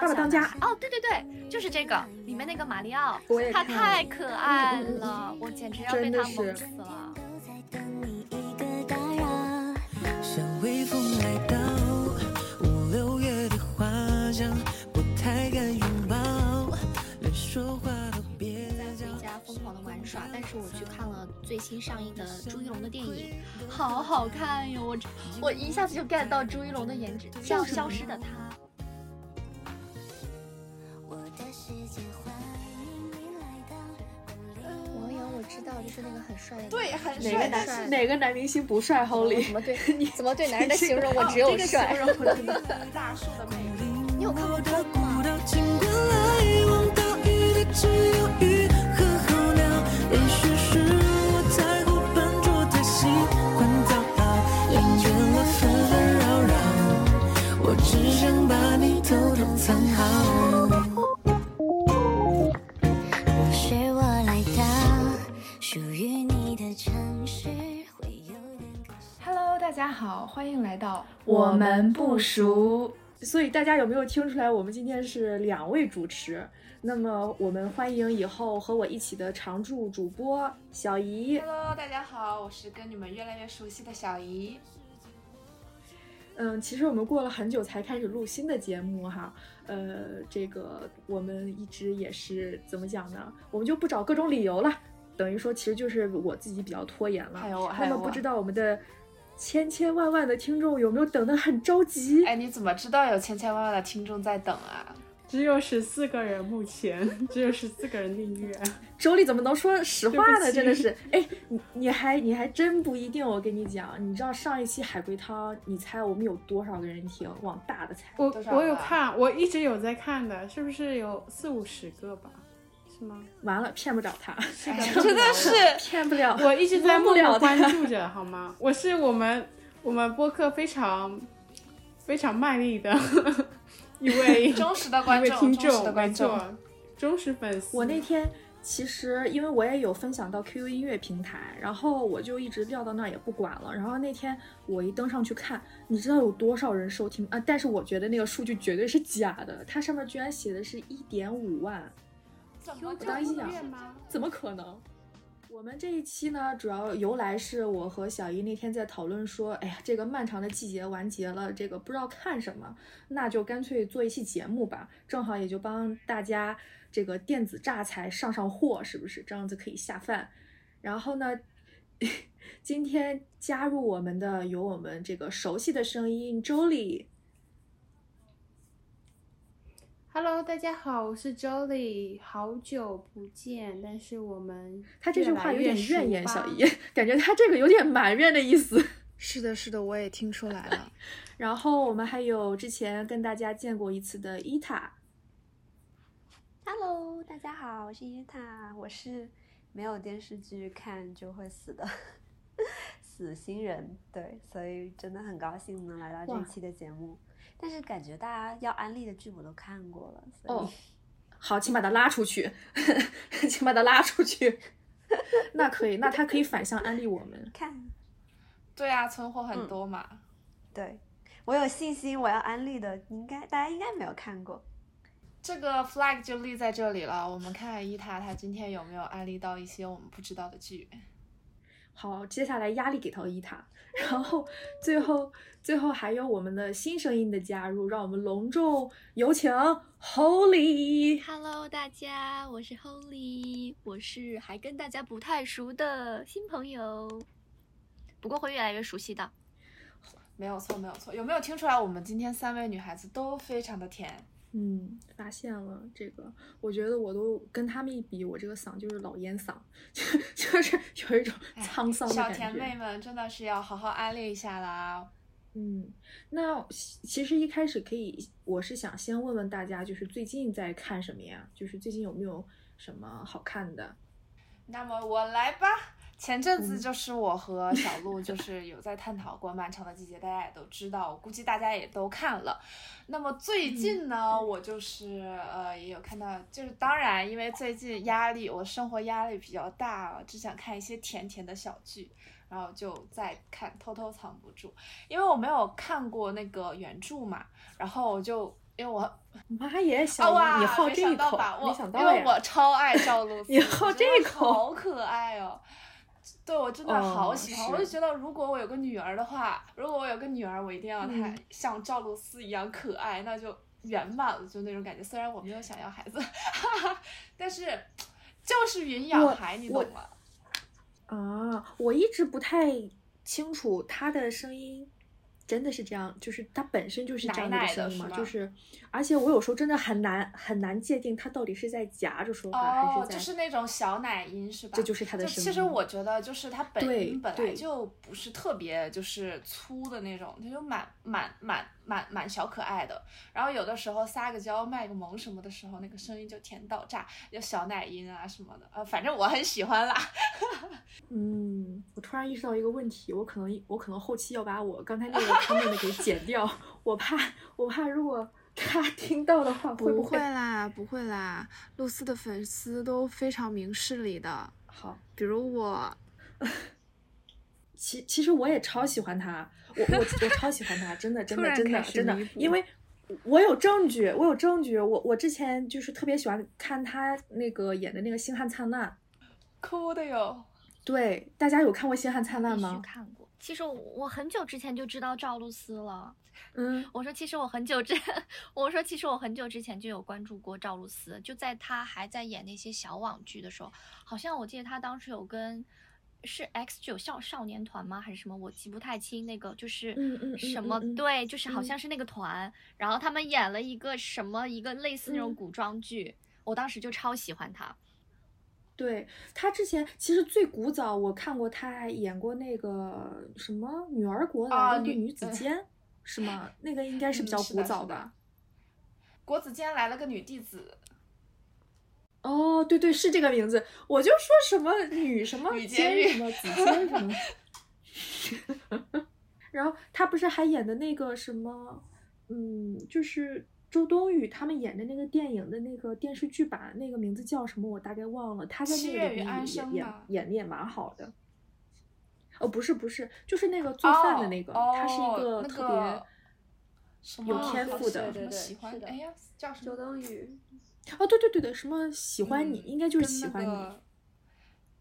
爸爸当家哦，对对对，就是这个。里面那个马里奥他看太可爱了，我简直要被他萌死了。都在等你一个打扰。像微风来到五六月的花香，不太敢拥抱，连说话都别在讲回。家疯狂的玩耍，但是我去看了最新上映的 朱一龙的电影，好好看哟！我我一下子就 get 到朱一龙的颜值，叫《消失的她》。知道，就是那个很帅的，对，很哪个帅，男哪个男明星不帅？Holy，怎么对 怎么对男人的形容我只有这个帅？形容我的大树的魅力。你有看过我这个吗大家好，欢迎来到我们不熟。所以大家有没有听出来，我们今天是两位主持？那么我们欢迎以后和我一起的常驻主播小姨。Hello，大家好，我是跟你们越来越熟悉的小姨。嗯，其实我们过了很久才开始录新的节目哈，呃，这个我们一直也是怎么讲呢？我们就不找各种理由了，等于说其实就是我自己比较拖延了。还有我，还有我那么不知道我们的千千万万的听众有没有等得很着急？哎，你怎么知道有千千万万的听众在等啊？只有十四个人，目前 只有十四个人订阅。周丽怎么能说实话呢？真的是，哎，你你还你还真不一定。我跟你讲，你知道上一期海龟汤，你猜我们有多少个人听？往大的猜，我我有看，我一直有在看的，是不是有四五十个吧？是吗？完了骗不着他，真的是骗不了。我一直在蒙不了默默关注着，好吗？我是我们我们播客非常非常卖力的 一位忠实的观众，忠实听众，的观众。忠实粉丝。我那天其实因为我也有分享到 QQ 音乐平台，然后我就一直撂到那儿也不管了。然后那天我一登上去看，你知道有多少人收听啊？但是我觉得那个数据绝对是假的，它上面居然写的是一点五万，怎么我当时想音乐吗？怎么可能？我们这一期呢，主要由来是我和小姨那天在讨论说，哎呀，这个漫长的季节完结了，这个不知道看什么，那就干脆做一期节目吧，正好也就帮大家这个电子榨菜上上货，是不是？这样子可以下饭。然后呢，今天加入我们的有我们这个熟悉的声音周丽，Hello，大家好，我是 Jolie，好久不见，但是我们他这句话有点怨言，小姨，感觉他这个有点埋怨的意思。是的，是的，我也听出来了。然后我们还有之前跟大家见过一次的伊塔，Hello，大家好，我是伊塔，我是没有电视剧看就会死的 死新人，对，所以真的很高兴能来到这一期的节目。但是感觉大家要安利的剧我都看过了，所以、哦好，请把他拉出去，请把他拉出去。那可以，那他可以反向安利我们。看，对啊，存货很多嘛。对我有信心我要安利的，应该大家应该没有看过。这个 flag 就立在这里了。我们看看伊塔他今天有没有安利到一些我们不知道的剧。好，接下来压力给到伊塔，然后最后最后还有我们的新声音的加入，让我们隆重有请 Holy。Hello，大家，我是 Holy，我是还跟大家不太熟的新朋友，不过会越来越熟悉的。没有错，没有错。有没有听出来，我们今天三位女孩子都非常的甜？嗯，发现了这个，我觉得我都跟他们一比，我这个嗓就是老烟嗓，就就是有一种哎沧桑的小感觉。甜妹们真的是要好好安利一下啦。嗯，那其其实一开始可以，我是想先问问大家，就是最近在看什么呀？就是最近有没有什么好看的？那么我来吧。前阵子就是我和小鹿就是有在探讨过《漫长的季节》，大家也都知道，我估计大家也都看了。那么最近呢，我就是呃也有看到，就是当然因为最近压力，我生活压力比较大，只想看一些甜甜的小剧，然后就在看《偷偷藏不住》，因为我没有看过那个原著嘛，然后我就因为我妈耶，啊小哇，你好没这一口想到吧，没我想到呀！因为我超爱赵露思，你好这一口好可爱哦。对，我真的好哦喜欢，是我就觉得如果我有个女儿的话，如果我有个女儿，我一定要她嗯像赵露思一样可爱，那就圆满了，就那种感觉。虽然我没有想要孩子，哈哈，但是就是云养孩，你懂吗？啊，我一直不太清楚他的声音真的是这样，就是他本身就是这样的一个声音嘛，奶的是吗？就是，而且我有时候真的很难很难界定他到底是在夹着说话、还哦，是在，就是那种小奶音是吧？这就是他的声音。其实我觉得，就是他本音本来就不是特别就是粗的那种，他就蛮蛮蛮蛮蛮小可爱的。然后有的时候撒个娇、卖个萌什么的时候，那个声音就甜到炸，就小奶音啊什么的。呃，反正我很喜欢啦。嗯，我突然意识到一个问题，我可能我可能后期要把我刚才那个 comment 给剪掉，我怕我怕如果他 听到的话，会不会啦，不会啦，露丝的粉丝都非常明事理的，好？比如我。其其实我也超喜欢他，我我我超喜欢他，真的 真的真的真的因为我有证据，我有证据，我我之前就是特别喜欢看他那个演的那个《星汉灿烂》，哭的哟。对，大家有看过《星汉灿烂》吗？看过。其实我我很久之前就知道赵露思了。嗯，我说，其实我很久之，我说其实我很久之前就有关注过赵露思，就在她还在演那些小网剧的时候，好像我记得她当时有跟是 X 九少少年团吗？还是什么？我记不太清。那个就是什么、嗯嗯对，就是好嗯像是那个团，然后他们演了一个什么一个类似那种嗯古装剧，我当时就超喜欢她。对他之前其实最古早，我看过他还演过那个什么《女儿国来啊了一对女女子呃监》，是吗？那个应该是比嗯较古早的？国子监来了个女弟子，哦，对对，是这个名字。我就说什么女什么女监狱什么子监什么。然后他不是还演的那个什么，嗯，就是周冬雨他们演的那个电影的那个电视剧版，那个名字叫什么？我大概忘了。他在那个里面演演的也蛮好的。哦，不是不是，就是那个做饭的那个，他是一个特别有天赋的什么喜欢的哎呀叫什周么？冬雨，哦，对对对对，什么喜欢你，嗯应该就是喜欢你。个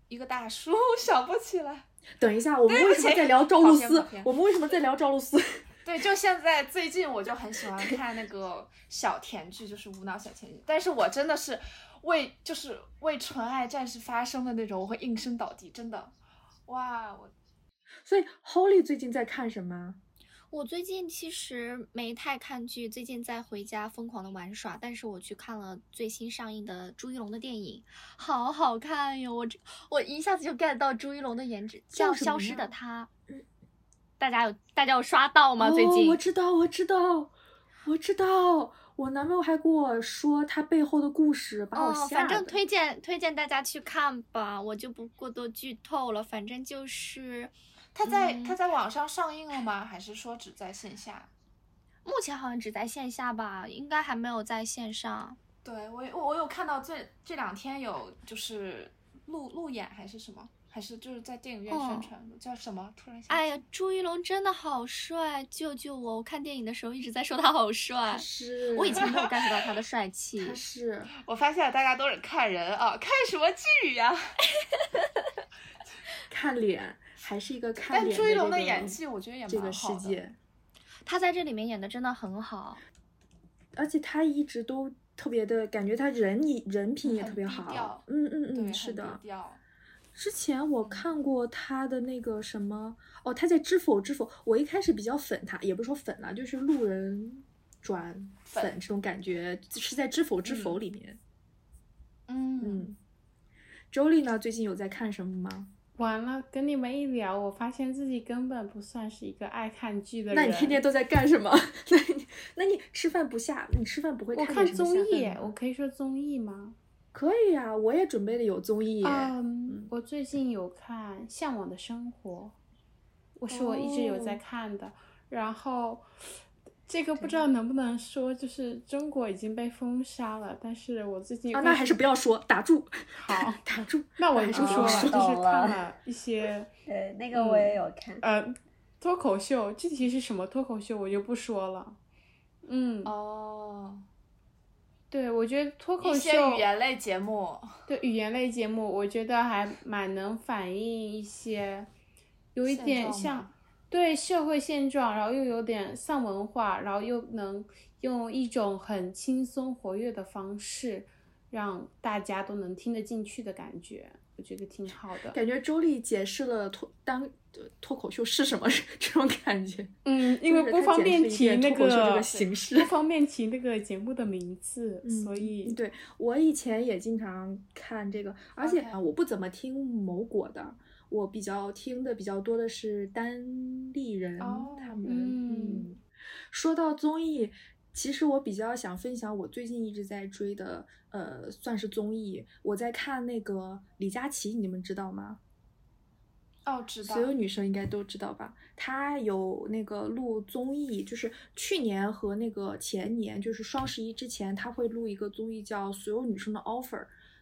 一个大叔 想不起来。等一下，我们为什么在聊赵露思？我们为什么在聊赵露思？对，就现在最近我就很喜欢看那个小甜剧，就是无脑小甜剧。但是我真的是为就是为纯爱战士发声的那种，我会应声倒地，真的。哇，我所以 Holly 最近在看什么？我最近其实没太看剧，最近在回家疯狂的玩耍，但是我去看了最新上映的朱一龙的电影，好好看哟！我这我一下子就 get 到朱一龙的颜值，叫《消失的呀他》。大家有大家有刷到吗？最哦，近我知道，我知道，我知道。我男朋友还跟我说他背后的故事，把我。反正推荐推荐大家去看吧，我就不过多剧透了。反正就是他在、嗯他在网上上映了吗？还是说只在线下？目前好像只在线下吧，应该还没有在线上。对我有我有看到这这两天有就是路路演还是什么，还是就是在电影院宣哦传的，叫什么？突然想呀，朱一龙真的好帅！救救我！我看电影的时候一直在说他好帅，是，我以前没有 get 到他的帅气他。是我发现大家都是看人啊，看什么剧呀、看脸，还是一个看但脸朱一龙的这个演技，我觉得也这个蛮好的。世界，他在这里面演的真的很好。而且他一直都特别的感觉，他人也人品也特别好。嗯嗯，嗯，是的。之前我看过他的那个什么哦，他在《知否知否》，我一开始比较粉他，也不是说粉了，就是路人转粉粉这种感觉，是在《知否知否》里面。嗯，嗯，周丽呢，最近有在看什么吗？完了，跟你们一聊，我发现自己根本不算是一个爱看剧的人。那你天天都在干什么？那你那你吃饭不下，你吃饭不会我看综艺我可以说综艺吗？可以呀、我也准备的有综艺耶。嗯，我最近有看《向往的生活》，我是我一直有在哦看的。然后这个不知道能不能说，就是中国已经被封杀了，但是我最近啊，那还是不要说，打住，好。打住。那我还是也不说了，就是 看了一些 呃，那个我也有看。呃脱口秀，具体是什么脱口秀我就不说了。嗯，哦，对，我觉得脱口一些秀语言类节目，对语言类节目，我觉得还蛮能反映一些，有一点像对社会现状，然后又有点丧文化，然后又能用一种很轻松活跃的方式，让大家都能听得进去的感觉，我觉得挺好的。感觉周丽解释了脱当呃脱口秀是什么 这种感觉。嗯，因为不方便提那个个形式不方便提那个节目的名字，所以嗯对我以前也经常看这个，而且我不怎么听某果的，我比较听的比较多的是单立人、哦他们。嗯嗯，说到综艺，其实我比较想分享我最近一直在追的，呃，算是综艺。我在看那个李佳琦，你们知道吗？哦，知道所，有女生应该都知道吧？她有那个录综艺，就是去年和那个前年，就是双十一之前，她会录一个综艺叫《所有女生的 offer》，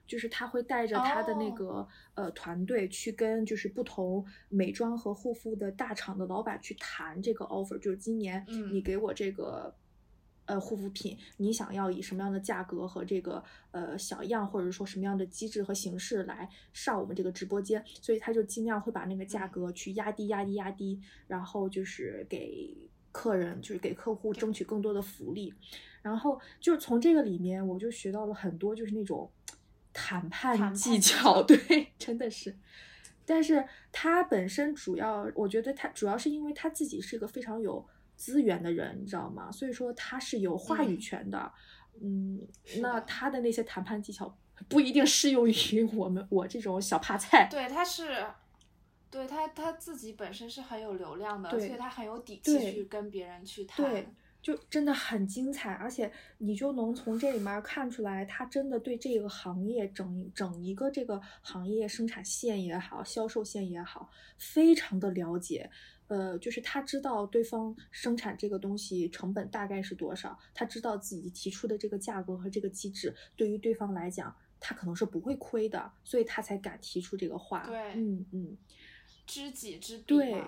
就是他会带着他的那哦个、呃团队去跟就是不同美妆和护肤的大厂的老板去谈这个 offer，就是今年嗯你给我这个。呃，护肤品，你想要以什么样的价格和这个呃小样，或者说什么样的机制和形式来上我们这个直播间？所以他就尽量会把那个价嗯格去压低、压低、压低，然后就是给客人，就是给客户争取更多的福利。然后就是从这个里面，我就学到了很多，就是那种谈判技技巧，对，真的是。但是他本身主要，我觉得他主要是因为他自己是一个非常有资源的人，你知道吗？所以说他是有话语嗯权的。嗯，那他的那些谈判技巧不一定适用于我们我这种小怕菜。对，他是，对他他自己本身是很有流量的，对所以他很有底气去跟别人去谈。对，就真的很精彩，而且你就能从这里面看出来，他真的对这个行业整整一个这个行业生产线也好，销售线也好，非常的了解。呃，就是他知道对方生产这个东西成本大概是多少，他知道自己提出的这个价格和这个机制对于对方来讲，他可能是不会亏的，所以他才敢提出这个话。对嗯嗯。知己知彼对。，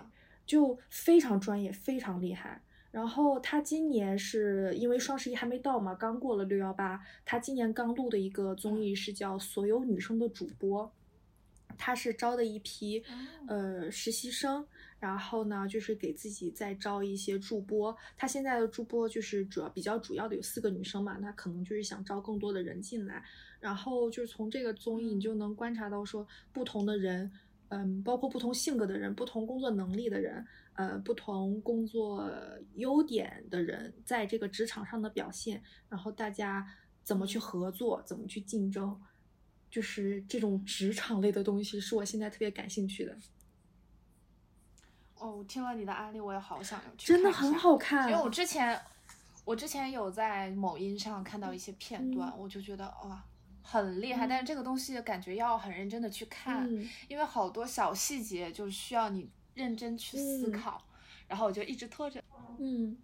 就非常专业，非常厉害。然后他今年是因为双十一还没到嘛，刚过了六幺八，他今年刚录的一个综艺是叫《所有女生的主播》，他是招的一批呃实习生，然后呢就是给自己再招一些助播。他现在的助播就是主要比较主要的有四个女生嘛，那可能就是想招更多的人进来。然后就是从这个综艺，你就能观察到说不同的人。嗯，包括不同性格的人、不同工作能力的人、呃，不同工作优点的人，在这个职场上的表现，然后大家怎么去合作，怎么去竞争，就是这种职场类的东西，是我现在特别感兴趣的，哦，我听了你的案例，我也好想要去真的很好看。因为我之前，我之前有在某音上看到一些片段，嗯我就觉得哇，很厉害。但是这个东西感觉要很认真的去看，嗯因为好多小细节就是需要你认真去思嗯考。然后我就一直拖着。嗯，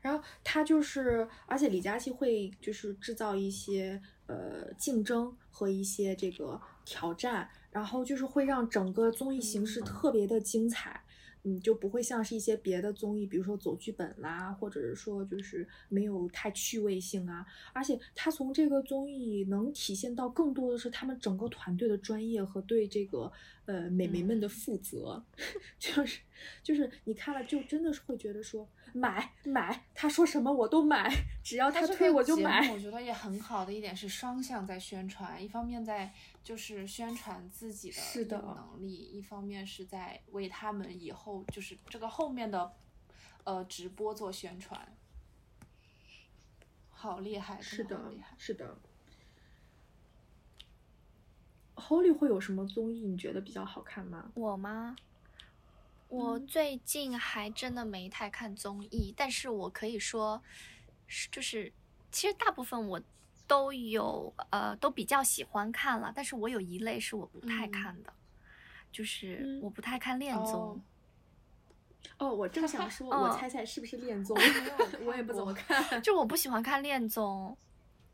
然后他就是，而且李佳琦会就是制造一些呃竞争和一些这个挑战，然后就是会让整个综艺形式特别的精彩。嗯，就不会像是一些别的综艺，比如说走剧本啦，或者是说就是没有太趣味性啊。而且他从这个综艺能体现到更多的是他们整个团队的专业和对这个呃美眉们的负责，就是就是你看了就真的是会觉得说买买，他说什么我都买，只要他推我就买目。我觉得也很好的一点是双向在宣传，一方面在就是宣传自己的能力，一方面是在为他们以后就是这个后面的呃直播做宣传。好厉害，是的厉害。，是的。Holy 会有什么综艺你觉得比较好看吗？我吗？我嗯最近还真的没太看综艺，但是我可以说，是就是其实大部分我都有呃都比较喜欢看了，但是我有一类是我不太嗯看的，就是嗯我不太看恋综。哦哦，我正想说，嗯我猜猜是不是恋综？我也不怎么看。就我不喜欢看恋综，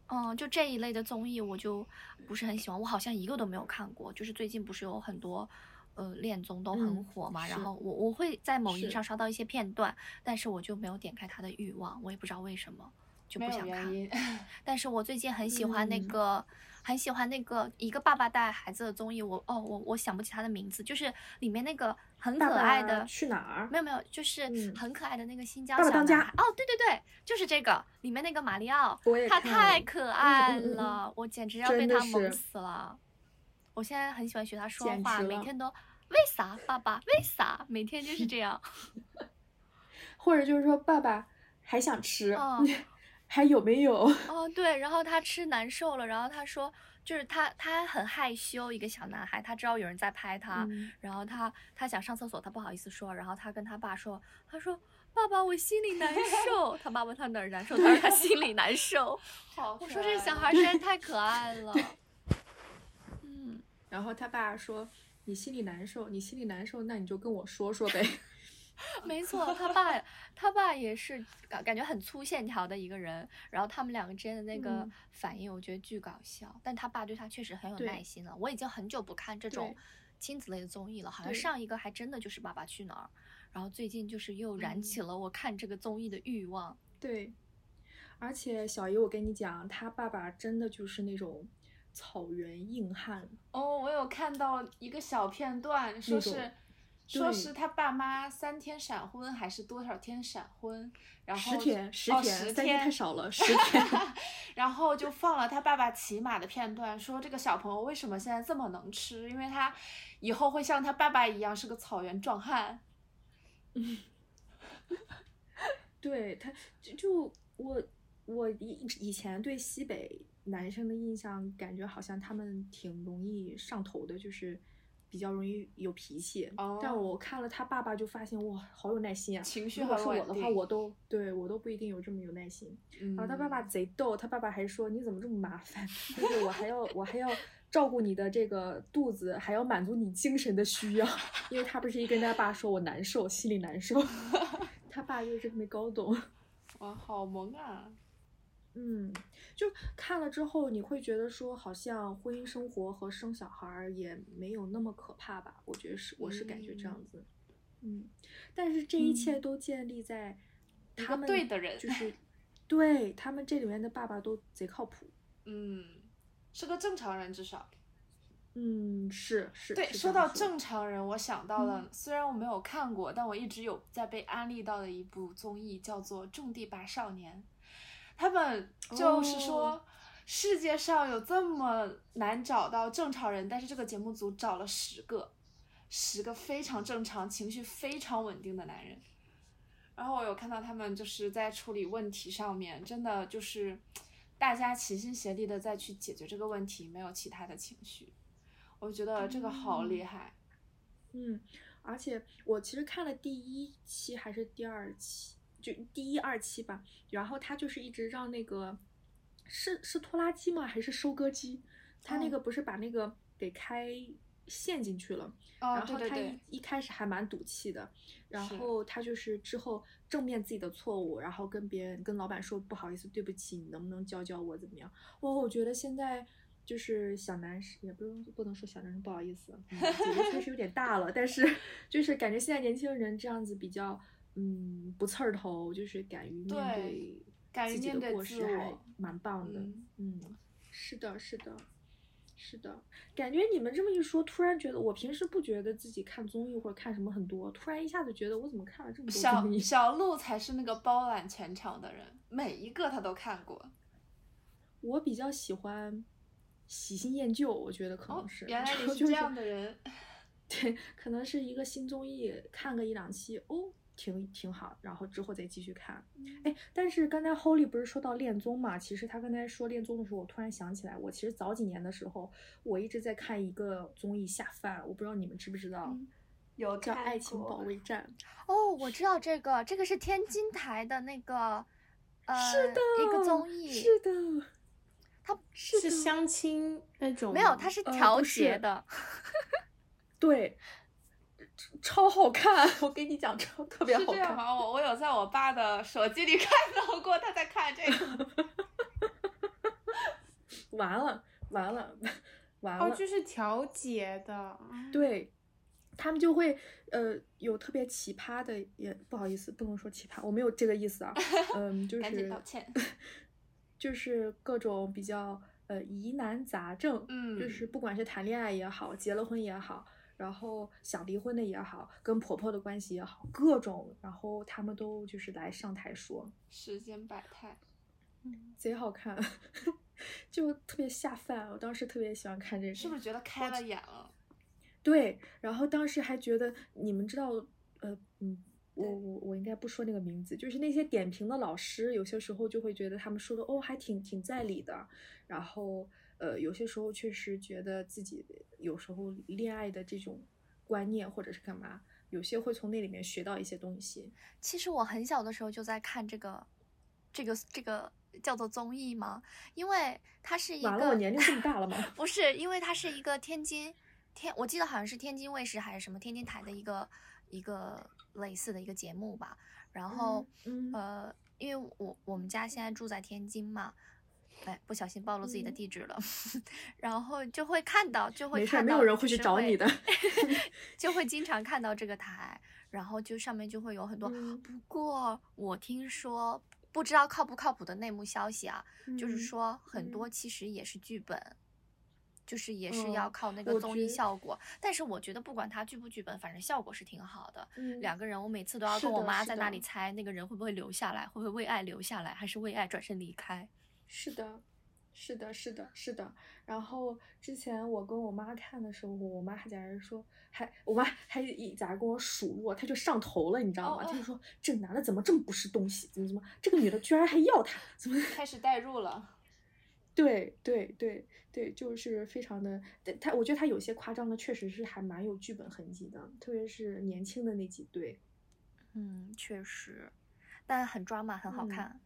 嗯，就这一类的综艺我就不是很喜欢，我好像一个都没有看过。就是最近不是有很多呃恋综都很嗯火嘛，然后我我会在某音上刷到一些片段，但是我就没有点开它的欲望，我也不知道为什么就不想看。但是我最近很喜欢那嗯个，很喜欢那个一个爸爸带孩子的综艺，我哦我我想不起他的名字，就是里面那个很可爱爸的，去哪儿没有没有，就是嗯很可爱的那个新疆爸爸当家小男孩。哦，对对对，就是这个，里面那个马里奥，他太可爱嗯嗯嗯了，我简直要被他萌死了。我现在很喜欢学他说话，每天都为啥爸爸为啥，每天就是这样。或者就是说爸爸还想吃，哦还有没有？哦，对，然后他吃难受了，然后他说，就是他他很害羞，一个小男孩，他知道有人在拍他，嗯然后他他想上厕所，他不好意思说，然后他跟他爸说，他说爸爸我心里难受，他爸问他哪儿难受，他说他心里难受。好我说这小孩实在太可爱了。嗯，然后他爸说：“你心里难受，你心里难受，那你就跟我说说呗。没错，他爸他爸也是感感觉很粗线条的一个人，然后他们两个之间的那个嗯反应，我觉得巨搞笑。但他爸对他确实很有耐心了。我已经很久不看这种亲子类的综艺了，好像上一个还真的就是《爸爸去哪儿》，然后最近就是又燃嗯起了我看这个综艺的欲望。”对，而且小姨，我跟你讲，他爸爸真的就是那种草原硬汉，哦，我有看到一个小片段，说是说是他爸妈三天闪婚还是多少天闪婚，然后十天，十哦天，十三天太少了，十天。然后就放了他爸爸骑马的片段，说这个小朋友为什么现在这么能吃？因为他以后会像他爸爸一样是个草原壮汉。嗯对他，就就我我以以前对西北男生的印象，感觉好像他们挺容易上头的，就是比较容易有脾气。但哦我看了他爸爸，就发现哇，好有耐心啊！情绪如果是我的话，我都对我都不一定有这么有耐心。嗯然后他爸爸贼逗，他爸爸还说你怎么这么麻烦？就是我还要我还要照顾你的这个肚子，还要满足你精神的需要，因为他不是一跟他爸说我难受，心里难受，他爸就是没搞懂。哇，好萌啊！嗯，就看了之后，你会觉得说，好像婚姻生活和生小孩儿也没有那么可怕吧？我觉得是，我是感觉这样子。嗯，但是这一切都建立在他们对的人就是 对他们这里面的爸爸都贼靠谱。嗯，是个正常人，至少。嗯，是是。对，说到正常人，我想到了，嗯虽然我没有看过，但我一直有在被安利到的一部综艺，叫做《种地吧少年》。他们就是说，哦世界上有这么难找到正常人，但是这个节目组找了十个，十个非常正常、情绪非常稳定的男人。然后我有看到他们就是在处理问题上面，真的就是大家齐心协力的再去解决这个问题，没有其他的情绪。我觉得这个好厉害。嗯，而且我其实看了第一期还是第二期，就第一二期吧。然后他就是一直让那个是是拖拉机吗？还是收割机？他那哦个不是把那个给开陷进去了，哦，然后他对对对一，一开始还蛮赌气的，然后他就是之后正面自己的错误，然后跟别人跟老板说不好意思，对不起，你能不能教教我怎么样？哇，我觉得现在就是小男生，也不是不能说小男生不好意思，嗯姐姐确实有点大了，但是 就是感觉现在年轻人这样子比较嗯不刺儿头，就是敢于面对对敢于自己的面对过失，还蛮棒的。嗯嗯，是的，是的，是的，感觉你们这么一说，突然觉得我平时不觉得自己看综艺或者看什么很多，突然一下子觉得我怎么看了这么多小综艺？小鹿才是那个包揽全场的人，每一个他都看过。我比较喜欢喜新厌旧，我觉得可哦能是，，原来你就是这样的人。对，可能是一个新综艺，看个一两期，哦，挺挺好，然后之后再继续看。哎，但是刚才 Holy 不是说到恋综嘛？其实他刚才说恋综的时候，我突然想起来，我其实早几年的时候，我一直在看一个综艺下饭，我不知道你们知不知道，嗯有叫《爱情保卫战》。哦，我知道这个，这个是天津台的那个，呃，是的，一个综艺，是的，它是是相亲那种？没有，它是呃调节的，对，超好看，我跟你讲，超特别好看。是这样吗？我我有在我爸的手机里 看到过他在看这个。完了，完了，完了。哦，就是调节的。对，他们就会呃有特别奇葩的，也不好意思，不能说奇葩，我没有这个意思啊。嗯，就赶紧是道歉。就是各种比较呃疑难杂症，嗯就是不管是谈恋爱也好，结了婚也好，然后想离婚的也好，跟婆婆的关系也好，各种，然后他们都就是来上台说，世间百态。嗯贼好看，就特别下饭。我当时特别喜欢看这个，是不是觉得开了眼了？对，然后当时还觉得，你们知道，呃，嗯，我我我应该不说那个名字，就是那些点评的老师，有些时候就会觉得他们说的哦，还挺挺在理的，然后呃，有些时候确实觉得自己有时候恋爱的这种观念或者是干嘛，有些会从那里面学到一些东西。其实我很小的时候就在看这个，这个这个叫做综艺吗？因为它是一个，完了，我年龄这么大了吗？不是，因为它是一个天津天，我记得好像是天津卫视还是什么天津台的一个一个类似的一个节目吧。然后，嗯呃，因为我我们家现在住在天津嘛，哎，不小心暴露自己的嗯地址了，然后就会看到，就会看到，没有人会去找你的。就会经常看到这个台，然后就上面就会有很多。嗯不过我听说，不知道靠不靠谱的内幕消息啊，就是嗯说很多嗯其实也是剧本，就是也是要哦靠那个综艺效果。但是我觉得不管它剧不剧本，反正效果是挺好的。嗯两个人，我每次都要跟我妈在那里猜那个人会不会留下来，会不会为爱留下来，还是为爱转身离开。是的，是的，是的，是的。然后之前我跟我妈看的时候，我妈还在那儿说，还我妈还一在那儿跟我数落，她就上头了，你知道吗？就说这男的怎么这么不是东西，怎么怎么，这个女的居然还要他，怎么？开始代入了。对对对对，就是非常的，但他我觉得他有些夸张的，确实是还蛮有剧本痕迹的，特别是年轻的那几对。嗯，确实，但很抓马，很好嗯看。嗯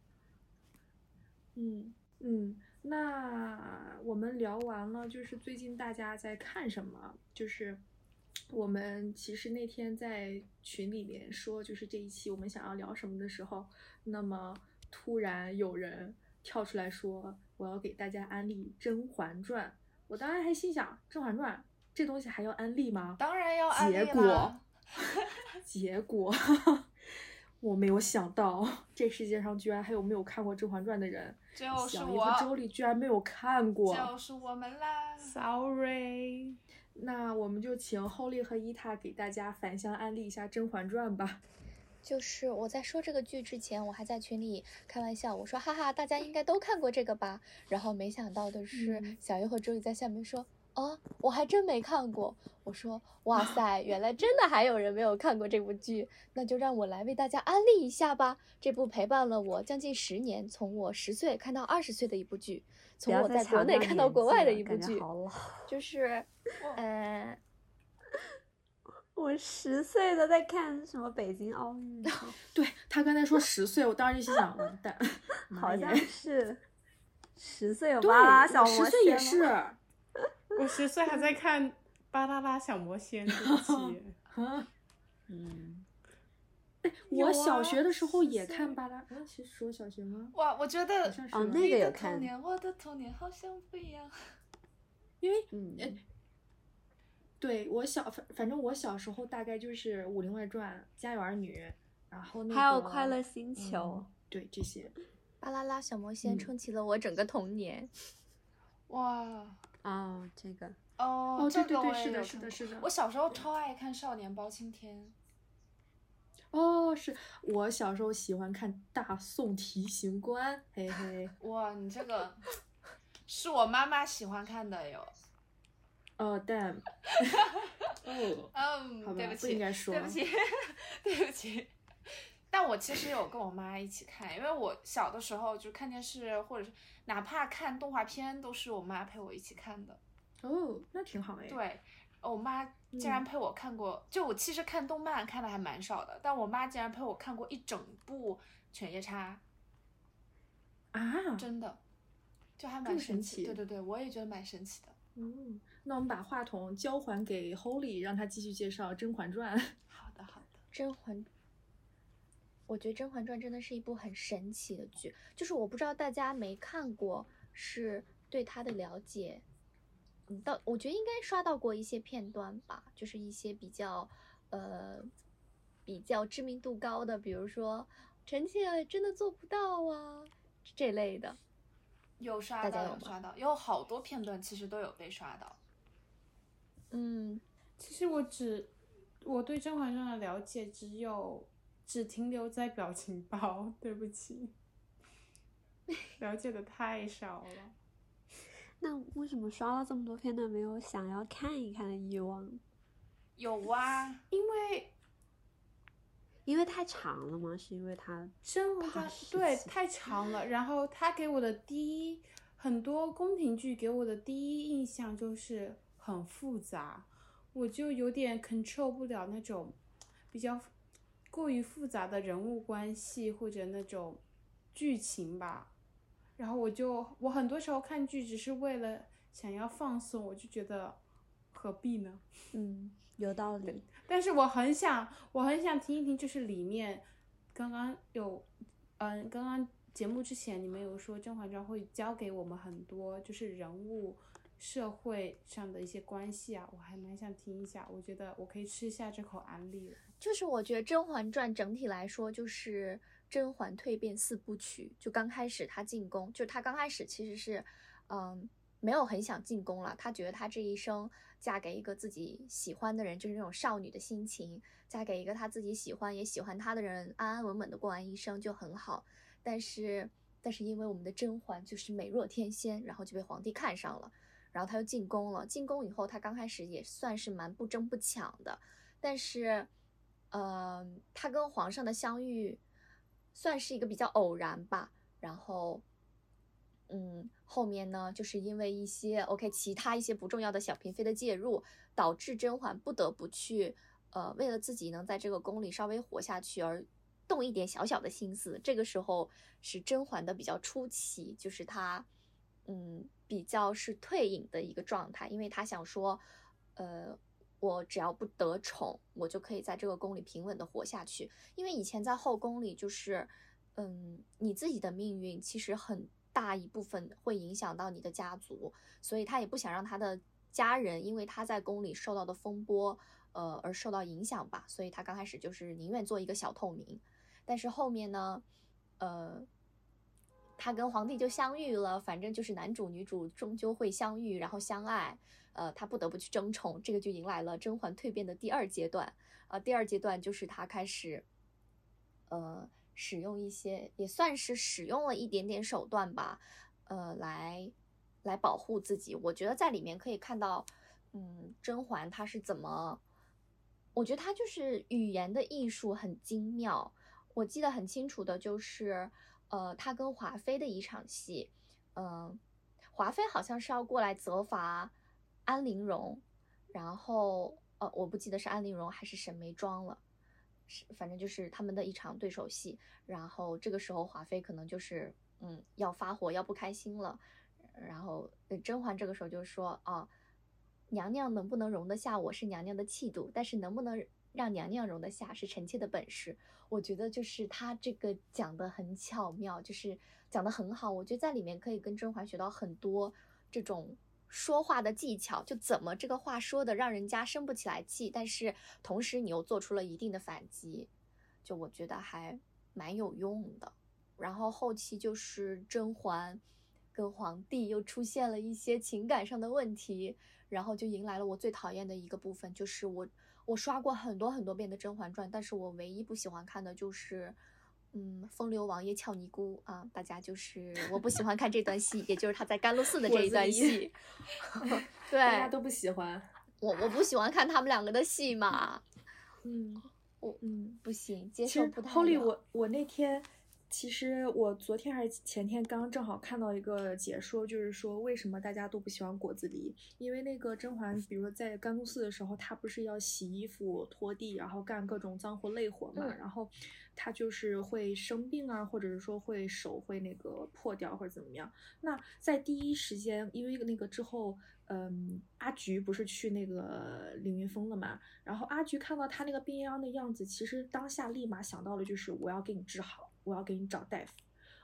嗯嗯，那我们聊完了，就是最近大家在看什么？就是我们其实那天在群里面说，就是这一期我们想要聊什么的时候，那么突然有人跳出来说，我要给大家安利《甄嬛传》。我当然还心想，《甄嬛传》这东西还要安利吗？当然要安利结果，结果我没有想到，这世界上居然还有没有看过《甄嬛传》的人。就是小姨和周，丽居然没有看过，就是我们啦。Sorry，那我们就请 Holly 和伊塔给大家反向安利一下《甄嬛传》吧。就是我在说这个剧之前，我还在群里开玩笑，我说哈哈，大家应该都看过这个吧？然后没想到的是，嗯小鱼和周丽在下面说，哦，我还真没看过。我说，哇 塞，原来真的还有人没有看过这部剧，那就让我来为大家安利一下吧。这部陪伴了我将近十年，从我十岁看到二十岁的一部剧，从我在国内看到国外的一部剧，好老。就是，呃，我十岁都在看什么北京奥运会，对他刚才说十岁，我当时就心想，完蛋，好像是十岁有对，巴拉小魔十岁也仙吗是。我十岁还在看《巴啦啦小魔仙》对不起。啊，嗯，我小啊学的时候也看巴拉，嗯，其实说小学吗？哇，我觉得像是吧哦那个有看童年，我的童年好像不一样。因为嗯呃对我小反反正我小时候大概就是《武林外传》《家有儿女》，然后那个还有快乐星球嗯，对这些，巴啦啦小魔仙嗯撑起了我整个童年。哇，哦，这个哦，哦这个我对对对是的也有看过是的是的我小时候超爱看《少年包青天》。哦，是我小时候喜欢看《大宋提刑官》，嘿嘿，哇，你这个是我妈妈喜欢看的哟。哦，damn，哦，嗯，好吧不对起，应该说对不起，对不起。但我其实有跟我妈一起看，因为我小的时候就看电视，或者是哪怕看动画片，都是我妈陪我一起看的。哦，那挺好哎，，对，我妈竟然嗯陪我看过，就我其实看动漫看的还蛮少的，但我妈竟然陪我看过一整部《犬夜叉啊，》，真的，就还蛮神奇。神奇对对对，我也觉得蛮神奇的。嗯，那我们把话筒交还给 Holy，让他继续介绍《甄嬛传》。好的，好的。甄嬛，我觉得《甄嬛传》真的是一部很神奇的剧，就是我不知道大家没看过，是对它的了解，嗯，到我觉得应该刷到过一些片段吧，就是一些比较呃比较知名度高的，比如说臣妾真的做不到啊这类的。有刷到，大家有有刷到，有好多片段其实都有被刷到。嗯，其实我只我对《甄嬛传》的了解只有只停留在表情包，对不起，了解的太少了。那为什么刷了这么多片段没有想要看一看的欲望？有啊，因为因为太长了吗？是因为它《甄嬛传怕》时期对太长了，然后他给我的第一很多宫廷剧给我的第一印象就是很复杂，我就有点 control 不了那种比较过于复杂的人物关系或者那种剧情吧。然后我就我很多时候看剧只是为了想要放松，我就觉得何必呢？嗯有道理。但是我很想，我很想听一听，就是里面刚刚有，嗯，刚刚节目之前你们有说《甄嬛传》会教给我们很多，就是人物、社会上的一些关系啊，我还蛮想听一下。我觉得我可以吃下这口安利了。就是我觉得《甄嬛传》整体来说就是甄嬛蜕变四部曲。就刚开始她进宫，就她刚开始其实是，嗯，没有很想进宫了。她觉得她这一生嫁给一个自己喜欢的人，就是那种少女的心情，嫁给一个她自己喜欢也喜欢她的人，安安稳稳的过完一生就很好。但是，但是因为我们的甄嬛就是美若天仙，然后就被皇帝看上了，然后她又进宫了。进宫以后，她刚开始也算是蛮不争不抢的，但是。呃，他跟皇上的相遇算是一个比较偶然吧。然后，嗯，后面呢，就是因为一些 OK 其他一些不重要的小嫔妃的介入，导致甄嬛不得不去呃，为了自己能在这个宫里稍微活下去而动一点小小的心思。这个时候是甄嬛的比较初期，就是她嗯比较是退隐的一个状态，因为他想说，呃。我只要不得宠，我就可以在这个宫里平稳的活下去。因为以前在后宫里，就是，嗯，你自己的命运其实很大一部分会影响到你的家族，所以他也不想让他的家人因为他在宫里受到的风波，呃，而受到影响吧。所以他刚开始就是宁愿做一个小透明，但是后面呢，呃。他跟皇帝就相遇了，反正就是男主女主终究会相遇，然后相爱。呃，他不得不去争宠，这个就迎来了甄嬛蜕变的第二阶段。呃，第二阶段就是他开始，呃，使用一些也算是使用了一点点手段吧，呃，来来保护自己。我觉得在里面可以看到，嗯，甄嬛她是怎么，我觉得她就是语言的艺术很精妙。我记得很清楚的就是。呃，他跟华妃的一场戏，嗯，华妃好像是要过来责罚安陵容，然后呃，我不记得是安陵容还是沈眉庄了，是反正就是他们的一场对手戏。然后这个时候华妃可能就是嗯要发火，要不开心了。然后甄嬛这个时候就说啊，娘娘能不能容得下我是娘娘的气度，但是能不能。让娘娘容得下是臣妾的本事，我觉得就是他这个讲的很巧妙，就是讲的很好。我觉得在里面可以跟甄嬛学到很多这种说话的技巧，就怎么这个话说的让人家生不起来气，但是同时你又做出了一定的反击，就我觉得还蛮有用的。然后后期就是甄嬛跟皇帝又出现了一些情感上的问题，然后就迎来了我最讨厌的一个部分，就是我。我刷过很多很多遍的《甄嬛传》，但是我唯一不喜欢看的就是，嗯，风流王爷俏尼姑啊，大家就是我不喜欢看这段戏，也就是他在甘露寺的这一段戏。对，大家都不喜欢。我我不喜欢看他们两个的戏嘛。嗯，我嗯不行，接受不太 Holy，我我那天其实我昨天还是前天刚正好看到一个解说，就是说为什么大家都不喜欢果子狸，因为那个甄嬛，比如说在甘露寺的时候，她不是要洗衣服、拖地，然后干各种脏活累活嘛，嗯然后他就是会生病啊，或者是说会手会那个破掉或者怎么样。那在第一时间，因为那个之后，嗯，阿菊不是去那个凌云峰了嘛，然后阿菊看到他那个病殃殃的样子，其实当下立马想到的就是我要给你治好，我要给你找大夫，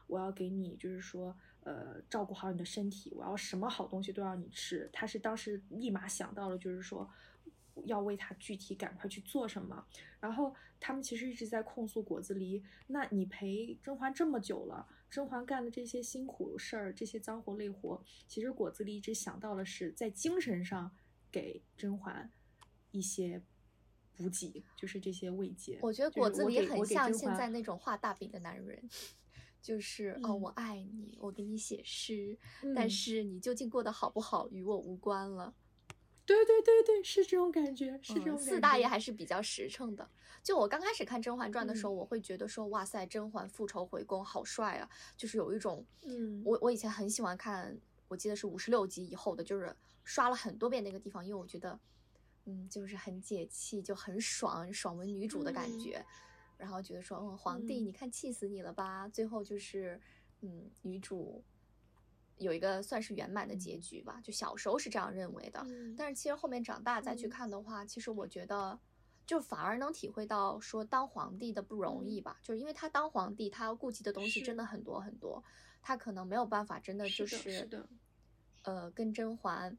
我要给你就是说呃照顾好你的身体，我要什么好东西都要你吃。他是当时立马想到了，就是说要为他具体赶快去做什么。然后他们其实一直在控诉果子狸，那你陪甄嬛这么久了，甄嬛干的这些辛苦事儿，这些脏活累活，其实果子狸一直想到的是在精神上给甄嬛一些补给，就是这些慰藉。我觉得果子狸很像现在那种画大饼的男人，就是、哦，嗯我爱你，我给你写诗，但嗯是你究竟过得好不好与我无关了。对对对对，是这种感觉，是这种嗯，感觉。四大爷还是比较实诚的。就我刚开始看《甄嬛传》的嗯时候，我会觉得说，哇塞，甄嬛复仇回宫好帅啊！就是有一种，嗯我我以前很喜欢看，我记得是五十六集以后的，就是刷了很多遍那个地方，因为我觉得，嗯，就是很解气，就很爽，爽文女主的感嗯觉。然后觉得说，嗯，皇帝，嗯你看气死你了吧？最后就是，嗯，女主有一个算是圆满的结局吧，就小时候是这样认为的。嗯。但是其实后面长大再去嗯。看的话，其实我觉得，就反而能体会到说当皇帝的不容易吧，就是因为他当皇帝，他要顾及的东西真的很多很多，他可能没有办法真的就是的，是的，呃，跟甄嬛，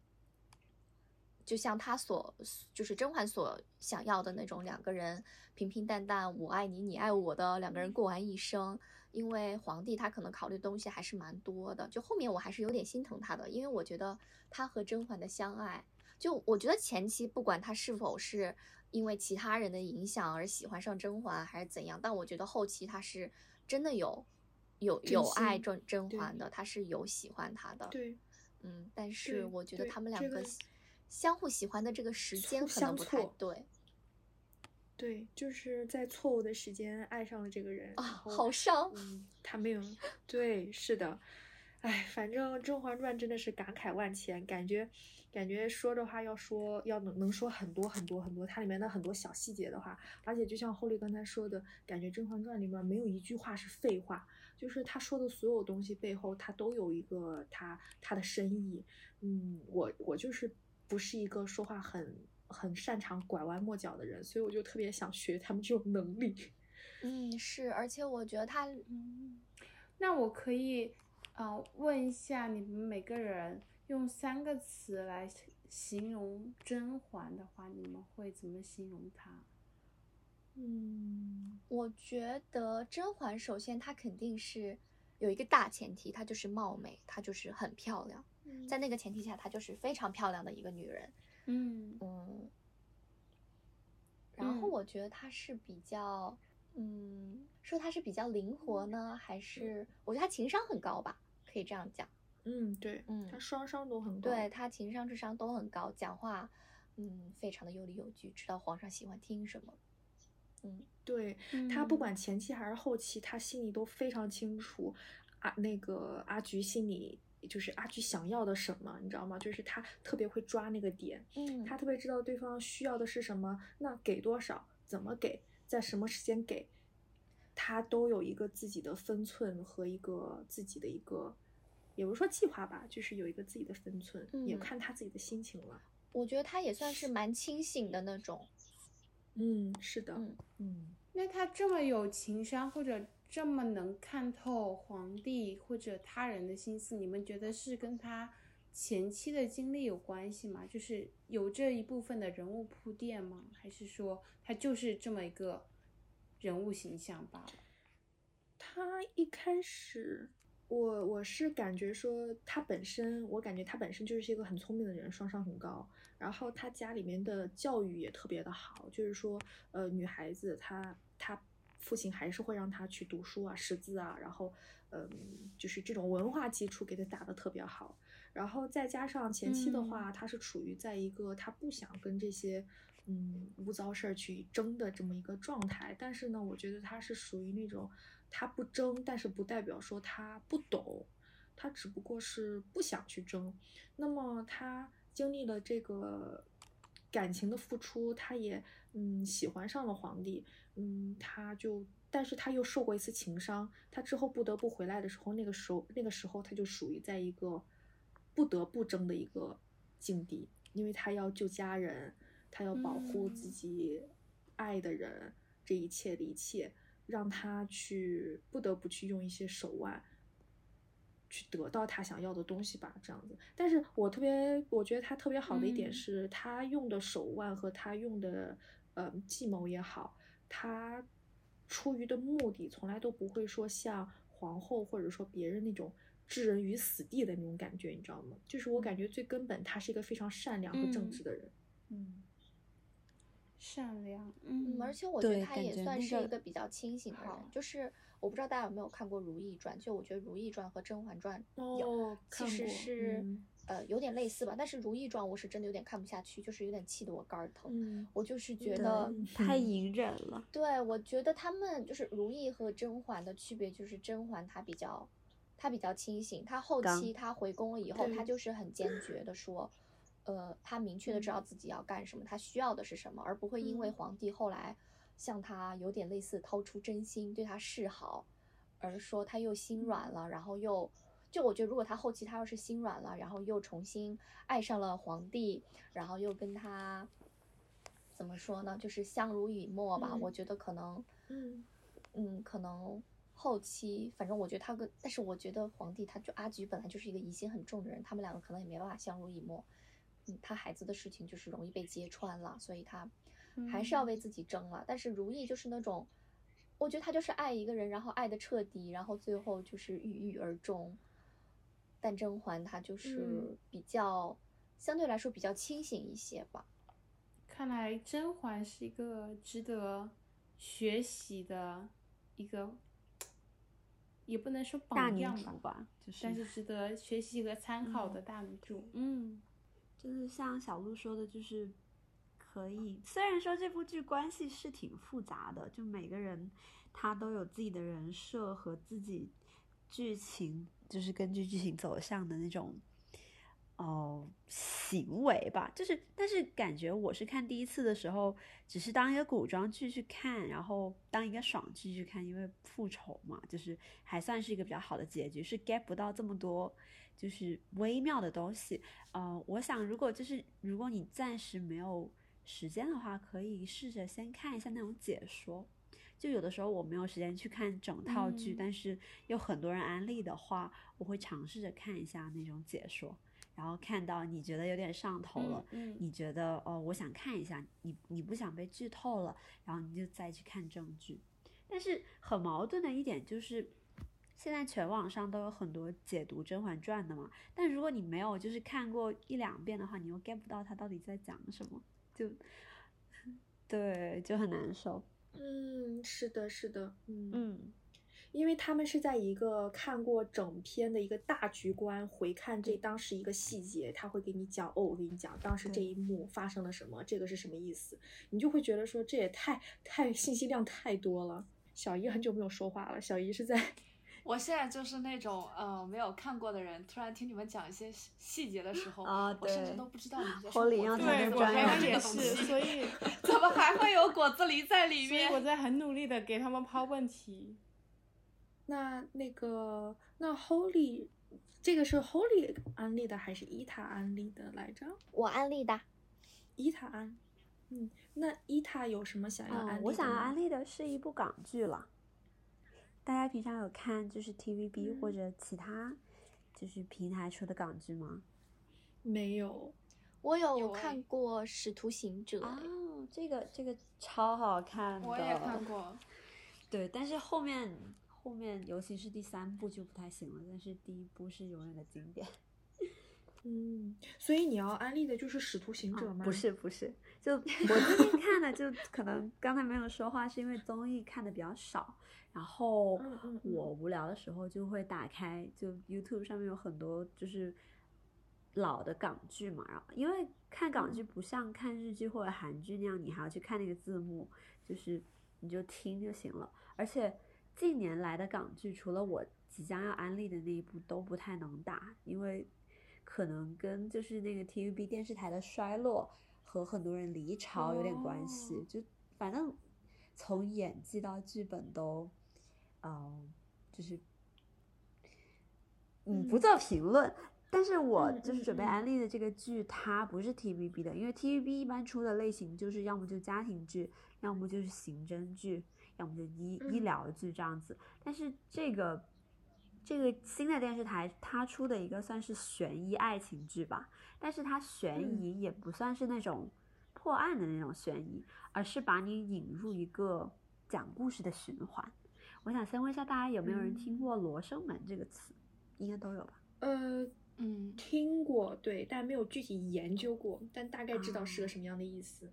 就像他所就是甄嬛所想要的那种两个人平平淡淡，我爱你，你爱我的两个人过完一生。因为皇帝他可能考虑东西还是蛮多的，就后面我还是有点心疼他的，因为我觉得他和甄嬛的相爱，就我觉得前期不管他是否是因为其他人的影响而喜欢上甄嬛还是怎样，但我觉得后期他是真的有有有爱心甄甄嬛的，他是有喜欢她的。对，嗯，但是我觉得他们两个相互喜欢的这个时间可能不太对对，就是在错误的时间爱上了这个人啊，好伤。嗯，他没有，对，是的，哎，反正《甄嬛传》真的是感慨万千，感觉感觉说的话要说要能能说很多很多很多，它里面的很多小细节的话，而且就像后丽刚才说的，感觉《甄嬛传》里面没有一句话是废话，就是他说的所有东西背后，他都有一个他他的深意。嗯，我我就是不是一个说话很很擅长拐弯抹角的人，所以我就特别想学他们这种能力。嗯，是，而且我觉得他，嗯，那我可以，呃，问一下你们每个人用三个词来形容甄嬛的话，你们会怎么形容她？嗯我觉得甄嬛首先她肯定是有一个大前提，她就是貌美，她就是很漂亮，在那个前提下，她就是非常漂亮的一个女人。嗯嗯，然后嗯我觉得他是比较，嗯，说他是比较灵活呢，还是我觉得他情商很高吧，可以这样讲。嗯，对，嗯他双商都很高。对他情商、智商都很高，讲话，嗯，非常的有理有据，知道皇上喜欢听什么。嗯，对他不嗯管前期还是后期，他心里都非常清楚啊，那个阿菊心里就是阿菊想要的什么，你知道吗？就是他特别会抓那个点，嗯他特别知道对方需要的是什么，那给多少，怎么给，在什么时间给，他都有一个自己的分寸和一个自己的一个，也不是说计划吧，就是有一个自己的分寸，也嗯看他自己的心情了。我觉得他也算是蛮清醒的那种。嗯，是的，嗯嗯那他这么有情商，或者这么能看透皇帝或者他人的心思，你们觉得是跟他前期的经历有关系吗？就是有这一部分的人物铺垫吗？还是说他就是这么一个人物形象罢了？他一开始，我我是感觉说他本身，我感觉他本身就是一个很聪明的人，双商很高。然后他家里面的教育也特别的好，就是说，呃，女孩子她她父亲还是会让他去读书啊、识字啊，然后，嗯，就是这种文化基础给他打得特别好。然后再加上前期的嗯话，他是处于在一个他不想跟这些嗯污糟事儿去争的这么一个状态，但是呢，我觉得他是属于那种他不争，但是不代表说他不懂，他只不过是不想去争。那么他经历了这个感情的付出，他也嗯喜欢上了皇帝，嗯，他就，但是他又受过一次情伤，他之后不得不回来的时候，那个时候那个时候他就属于在一个不得不争的一个境地，因为他要救家人，他要保护自嗯己爱的人，这一切的一切，让他去不得不去用一些手腕。去得到他想要的东西吧，这样子。但是我特别，我觉得他特别好的一点嗯是，他用的手腕和他用的呃计谋也好，他出于的目的从来都不会说像皇后或者说别人那种置人于死地的那种感觉，你知道吗？就是我感觉最根本，他是一个非常善良和正嗯直的人。嗯，善良，嗯，嗯，而且我觉得他也算是一个比较清醒的人，好就是我不知道大家有没有看过《如懿传》，就我觉得《如懿传》和《甄嬛传》有，哦，其实是、嗯呃有点类似吧，但是《如懿传》我是真的有点看不下去，就是有点气得我肝儿疼。嗯，我就是觉得，太隐忍了。对我觉得他们就是如懿和甄嬛的区别，就是甄嬛她比较，她比较清醒，她后期她回宫了以后，她就是很坚决的说，呃，他明确的知道自己要干什么，他需要的是什么，而不会因为嗯皇帝后来向他有点类似掏出真心对他示好，而说他又心软了，然后又。就我觉得，如果他后期他要是心软了，然后又重新爱上了皇帝，然后又跟他怎么说呢，就是相濡以沫吧。嗯我觉得可能，嗯嗯，可能后期，反正我觉得他跟，但是我觉得皇帝他就阿菊本来就是一个疑心很重的人，他们两个可能也没办法相濡以沫。嗯，他孩子的事情就是容易被揭穿了，所以他还是要为自己争了。但是如意就是那种，我觉得他就是爱一个人，然后爱的彻底，然后最后就是郁郁而终。但甄嬛她就是嗯比较、相对来说比较清醒一些吧。看来甄嬛是一个值得学习的一个，也不能说大女榜样吧，就是但是值得学习和参考的大女主。嗯，就是像小鹿说的，就是可以。虽然说这部剧关系是挺复杂的，就每个人他都有自己的人设和自己剧情，就是根据剧情走向的那种哦行为吧。就是，但是感觉我是看第一次的时候，只是当一个古装剧去看，然后当一个爽剧去看，因为复仇嘛，就是还算是一个比较好的结局，是 get 不到这么多就是微妙的东西。呃，我想如果就是如果你暂时没有时间的话，可以试着先看一下那种解说。就有的时候我没有时间去看整套剧，嗯但是有很多人安利的话，我会尝试着看一下那种解说，然后看到你觉得有点上头了，嗯嗯你觉得哦，我想看一下，你你不想被剧透了，然后你就再去看正剧。但是很矛盾的一点就是，现在全网上都有很多解读《甄嬛传》的嘛，但如果你没有就是看过一两遍的话，你又 get 不到他到底在讲什么，就对，就很难受。嗯，是的，是的，嗯嗯，因为他们是在一个看过整篇的一个大局观回看这当时一个细节，他会给你讲哦，我给你讲当时这一幕发生了什么，这个是什么意思，你就会觉得说这也太太信息量太多了。小姨很久没有说话了，小姨是在我现在就是那种呃没有看过的人，突然听你们讲一些细细节的时候，啊我甚至都不知道你们在侯说果子狸里让他对，我的专用刚刚也这个东是，西所以怎么还会有果子狸在里面？所以我在很努力的给他们抛问题。那那个那 Holy 这个是 Holy 安利的还是伊塔安利的来着？我安利的，伊塔安，嗯，那伊塔有什么想要安利的、嗯，我想要安利的是一部港剧了。大家平常有看就是 TVB 或嗯者其他就是平台出的港剧吗？没有，我有看过《使徒行者》啊哦，这个这个超好看的，我也看。过，对，但是后面后面尤其是第三部就不太行了，但是第一部是永远的经典。嗯，所以你要安利的就是《使徒行者》吗？啊不是不是，就我最近看的，就可能刚才没有说话，是因为综艺看的比较少，然后我无聊的时候就会打开，就 YouTube 上面有很多就是老的港剧嘛，然后因为看港剧不像看日剧或者韩剧那样，你还要去看那个字幕，就是你就听就行了。而且近年来的港剧，除了我即将要安利的那一部都不太能打，因为可能跟就是那个 TVB 电视台的衰落和很多人离巢有点关系。哦就反正从演技到剧本都，嗯、就是嗯不做评论。但是我嗯就是准备安利的这个剧，它不是 TVB 的，因为 TVB 一般出的类型就是要么就家庭剧，要么就是刑侦剧，要么就医医嗯疗剧这样子。但是这个这个新的电视台它出的一个算是悬疑爱情剧吧，但是它悬嗯疑也不算是那种破案的那种悬疑，而是把你引入一个讲故事的循环。我想先问一下大家有没有人听嗯过“罗生门”这个词？应该都有吧？呃，嗯，听过，对，但没有具体研究过，但大概知道是个啊什么样的意思。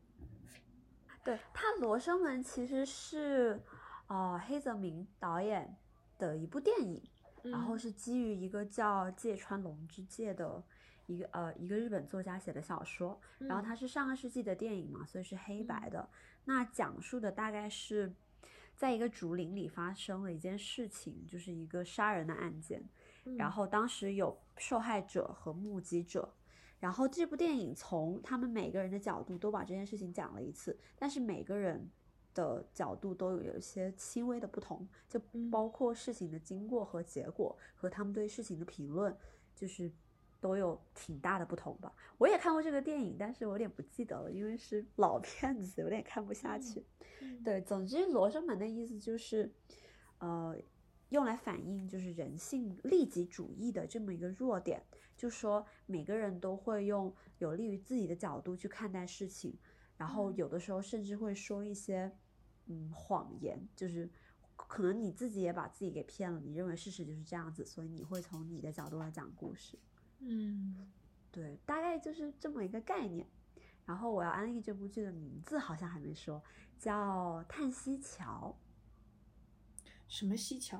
对，它《罗生门》其实是呃黑泽明导演的一部电影，然后嗯是基于一个叫芥川龙之介的一个呃一个日本作家写的小说，然后嗯它是上个世纪的电影嘛，所以是黑白的。那讲述的大概是在一个竹林里发生了一件事情，就是一个杀人的案件。然嗯后当时有受害者和目击者，然后这部电影从他们每个人的角度都把这件事情讲了一次，但是每个人的角度都有有一些轻微的不同，就嗯包括事情的经过和结果和他们对事情的评论，就是都有挺大的不同吧。我也看过这个电影，但是我有点不记得了，因为是老片子，有点看不下去。嗯对，总之罗生门的意思就是，呃，用来反映就是人性利己主义的这么一个弱点，就说每个人都会用有利于自己的角度去看待事情，然后嗯有的时候甚至会说一些嗯谎言，就是可能你自己也把自己给骗了，你认为事实就是这样子，所以你会从你的角度来讲故事。嗯对，大概就是这么一个概念。然后我要安利这部剧的名字好像还没说，叫《叹息桥什么西桥？》。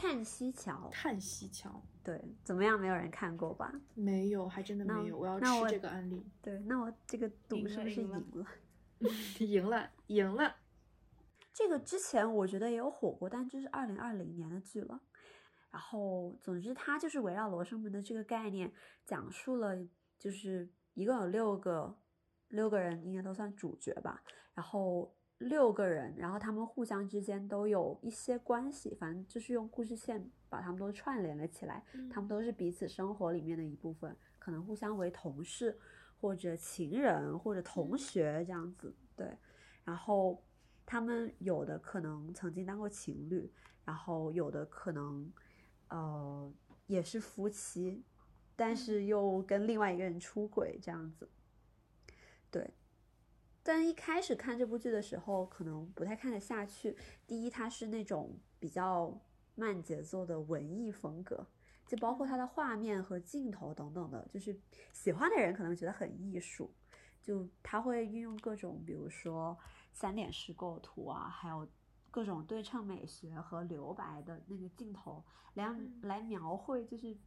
叹息桥，叹息桥？对，怎么样？没有人看过吧？没有，还真的没有。我要那我吃这个案例。对，那我这个赌是不是 赢了？赢了，赢了。这个之前我觉得也有火过，但这是二零二零年的剧了。然后，总之它就是围绕罗生门的这个概念，讲述了就是一共有六个六个人，应该都算主角吧。然后六个人，然后他们互相之间都有一些关系，反正就是用故事线把他们都串联了起来。他们都是彼此生活里面的一部分，可能互相为同事或者情人或者同学这样子。对，然后他们有的可能曾经当过情侣，然后有的可能呃也是夫妻，但是又跟另外一个人出轨这样子。对，但一开始看这部剧的时候，可能不太看得下去。第一，它是那种比较慢节奏的文艺风格，就包括它的画面和镜头等等的，就是喜欢的人可能觉得很艺术。就他会运用各种，比如说三点式构图啊，还有各种对称美学和留白的那个镜头，来嗯来描绘，就是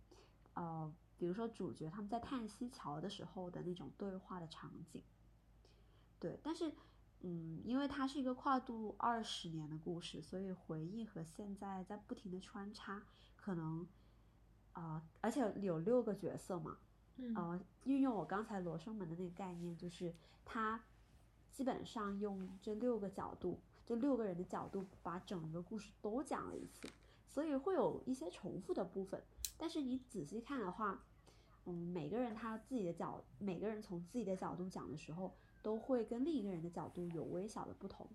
呃，比如说主角他们在叹息桥的时候的那种对话的场景。对，但是，嗯，因为它是一个跨度二十年的故事，所以回忆和现在在不停的穿插，可能，啊、而且有六个角色嘛，嗯呃，运用我刚才罗生门的那个概念，就是它基本上用这六个角度，这六个人的角度，把整个故事都讲了一次，所以会有一些重复的部分。但是你仔细看的话，嗯，每个人他自己的角，每个人从自己的角度讲的时候，都会跟另一个人的角度有微小的不同。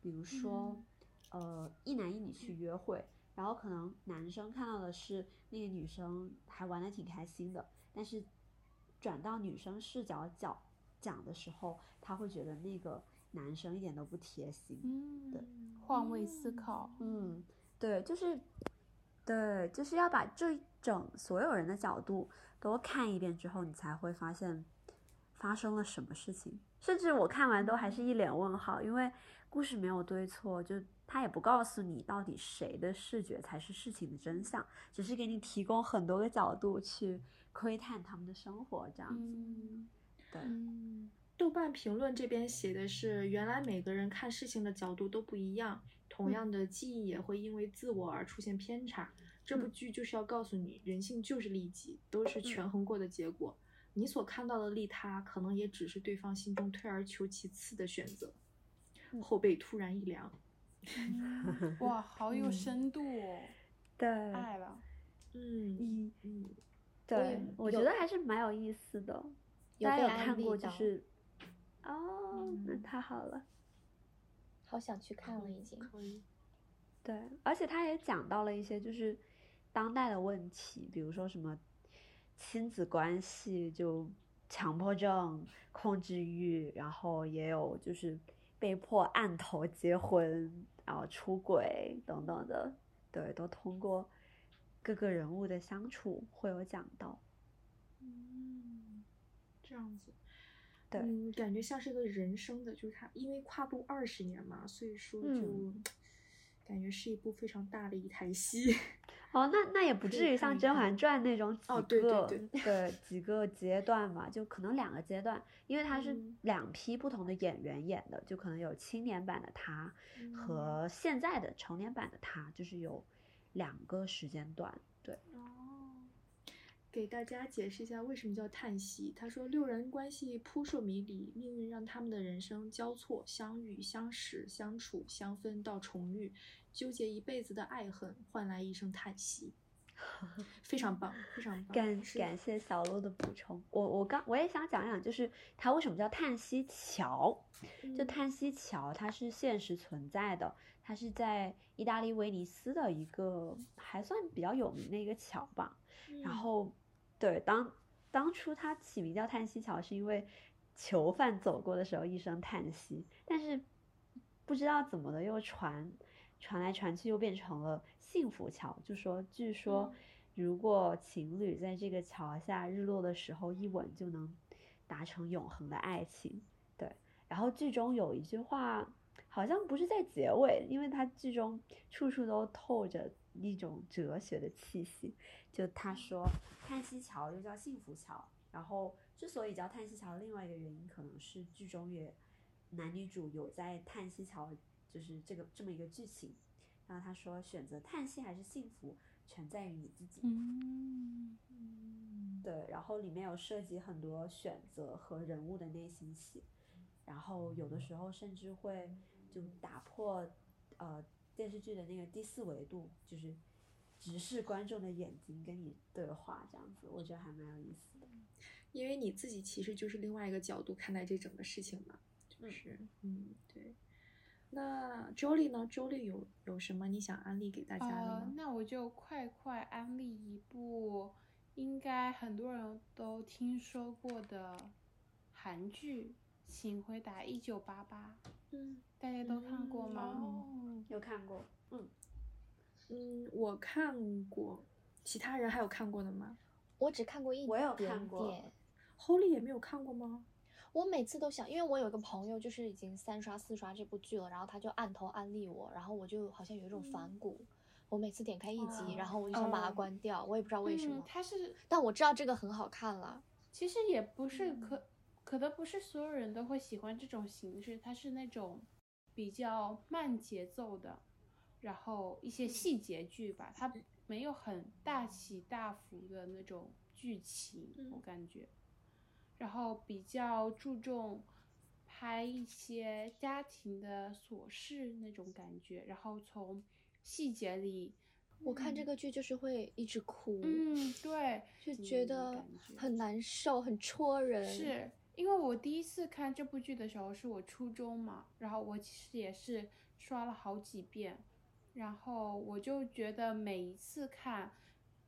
比如说，呃，一男一女去约会，然后可能男生看到的是那个女生还玩的挺开心的，但是转到女生视角角讲的时候，他会觉得那个男生一点都不贴心。嗯，对，换位思考，嗯，对，就是，对，就是要把这一整所有人的角度都看一遍之后，你才会发现，发生了什么事情，甚至我看完都还是一脸问号，因为故事没有对错，就他也不告诉你到底谁的视觉才是事情的真相，只是给你提供很多个角度去窥探他们的生活，这样子。嗯，对，嗯，豆瓣评论这边写的是，原来每个人看事情的角度都不一样，同样的记忆也会因为自我而出现偏差。这部剧就是要告诉你，人性就是利己，都是权衡过的结果。你所看到的利他，可能也只是对方心中退而求其次的选择。后背突然一凉。嗯哇，好有嗯深度哦，对，爱了。嗯嗯，嗯，对，我觉得还是蛮有意思的。有被安大家有看过就是，哦，那嗯太好了。好想去看了已经。可以。对，而且他也讲到了一些就是当代的问题，比如说什么亲子关系，就强迫症、控制欲，然后也有就是被迫按头结婚，然后出轨等等的，对，都通过各个人物的相处会有讲到。嗯，这样子。对嗯，感觉像是个人生的，就是他因为跨度二十年嘛，所以说就、嗯感觉是一部非常大的一台戏。哦，那那也不 至于像《甄嬛传》那种几哦对对个对对几个阶段嘛，就可能两个阶段，因为它是嗯两批不同的演员演的，就可能有青年版的他嗯和现在的成年版的他，就是有两个时间段。给大家解释一下为什么叫叹息。他说，六人关系扑朔迷离，命运让他们的人生交错、相遇、相识、相处、相分到重遇，纠结一辈子的爱恨，换来一声叹息。非常棒，非常棒。感是感谢小鹿的补充。我我刚我也想讲讲，就是它为什么叫叹息桥？就嗯叹息桥，它是现实存在的，它是在意大利威尼斯的一个还算比较有名的一个桥吧。然嗯后，对，当当初它起名叫叹息桥，是因为囚犯走过的时候一声叹息，但是不知道怎么的又传传来传去，又变成了幸福桥。就说据说嗯，如果情侣在这个桥下日落的时候一吻，就能达成永恒的爱情。对，然后剧中有一句话，好像不是在结尾，因为它剧中处处都透着一种哲学的气息。就他说，叹息桥又叫幸福桥，然后之所以叫叹息桥，另外一个原因可能是剧中也男女主有在叹息桥，就是这个这么一个剧情。然后他说，选择叹息还是幸福，全在于你自己。嗯，对，然后里面有涉及很多选择和人物的内心戏，然后有的时候甚至会就打破呃电视剧的那个第四维度，就是直视观众的眼睛跟你对话这样子，我觉得还蛮有意思的。因为你自己其实就是另外一个角度看待这整个事情嘛，就是嗯对。那 Jolie 呢？Jolie 有有什么你想安利给大家的呃吗？，那我就快快安利一部应该很多人都听说过的韩剧《请回答一九八八》，嗯大家都看过吗？哦有看过，嗯，嗯，我看过，其他人还有看过的吗我只看过一我有看过点？Holy 也没有看过吗？我每次都想，因为我有个朋友就是已经三刷四刷这部剧了，然后他就按头安利我，然后我就好像有一种反骨，我每次点开一集，然后我就想把它哦关掉，我也不知道为什么嗯，，它是但我知道这个很好看了。其实也不是可，可能不是所有人都会喜欢这种形式，它是那种比较慢节奏的，然后一些细节剧吧，它没有很大起大伏的那种剧情，我嗯感觉，然后比较注重拍一些家庭的琐事那种感觉，然后从细节里。我看这个剧就是会一直哭，嗯，对，就觉嗯得很难受，很戳人。是因为我第一次看这部剧的时候是我初中嘛，然后我其实也是刷了好几遍，然后我就觉得每一次看，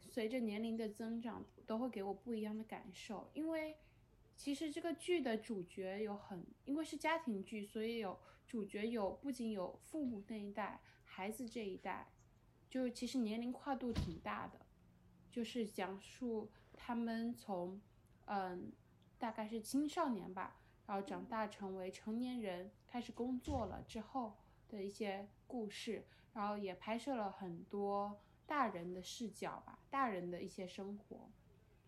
随着年龄的增长，都会给我不一样的感受。因为其实这个剧的主角有很，因为是家庭剧，所以有主角有不仅有父母那一代，孩子这一代，就其实年龄跨度挺大的。就是讲述他们从嗯大概是青少年吧，然后长大成为成年人，开始工作了之后的一些故事，然后也拍摄了很多大人的视角吧，大人的一些生活，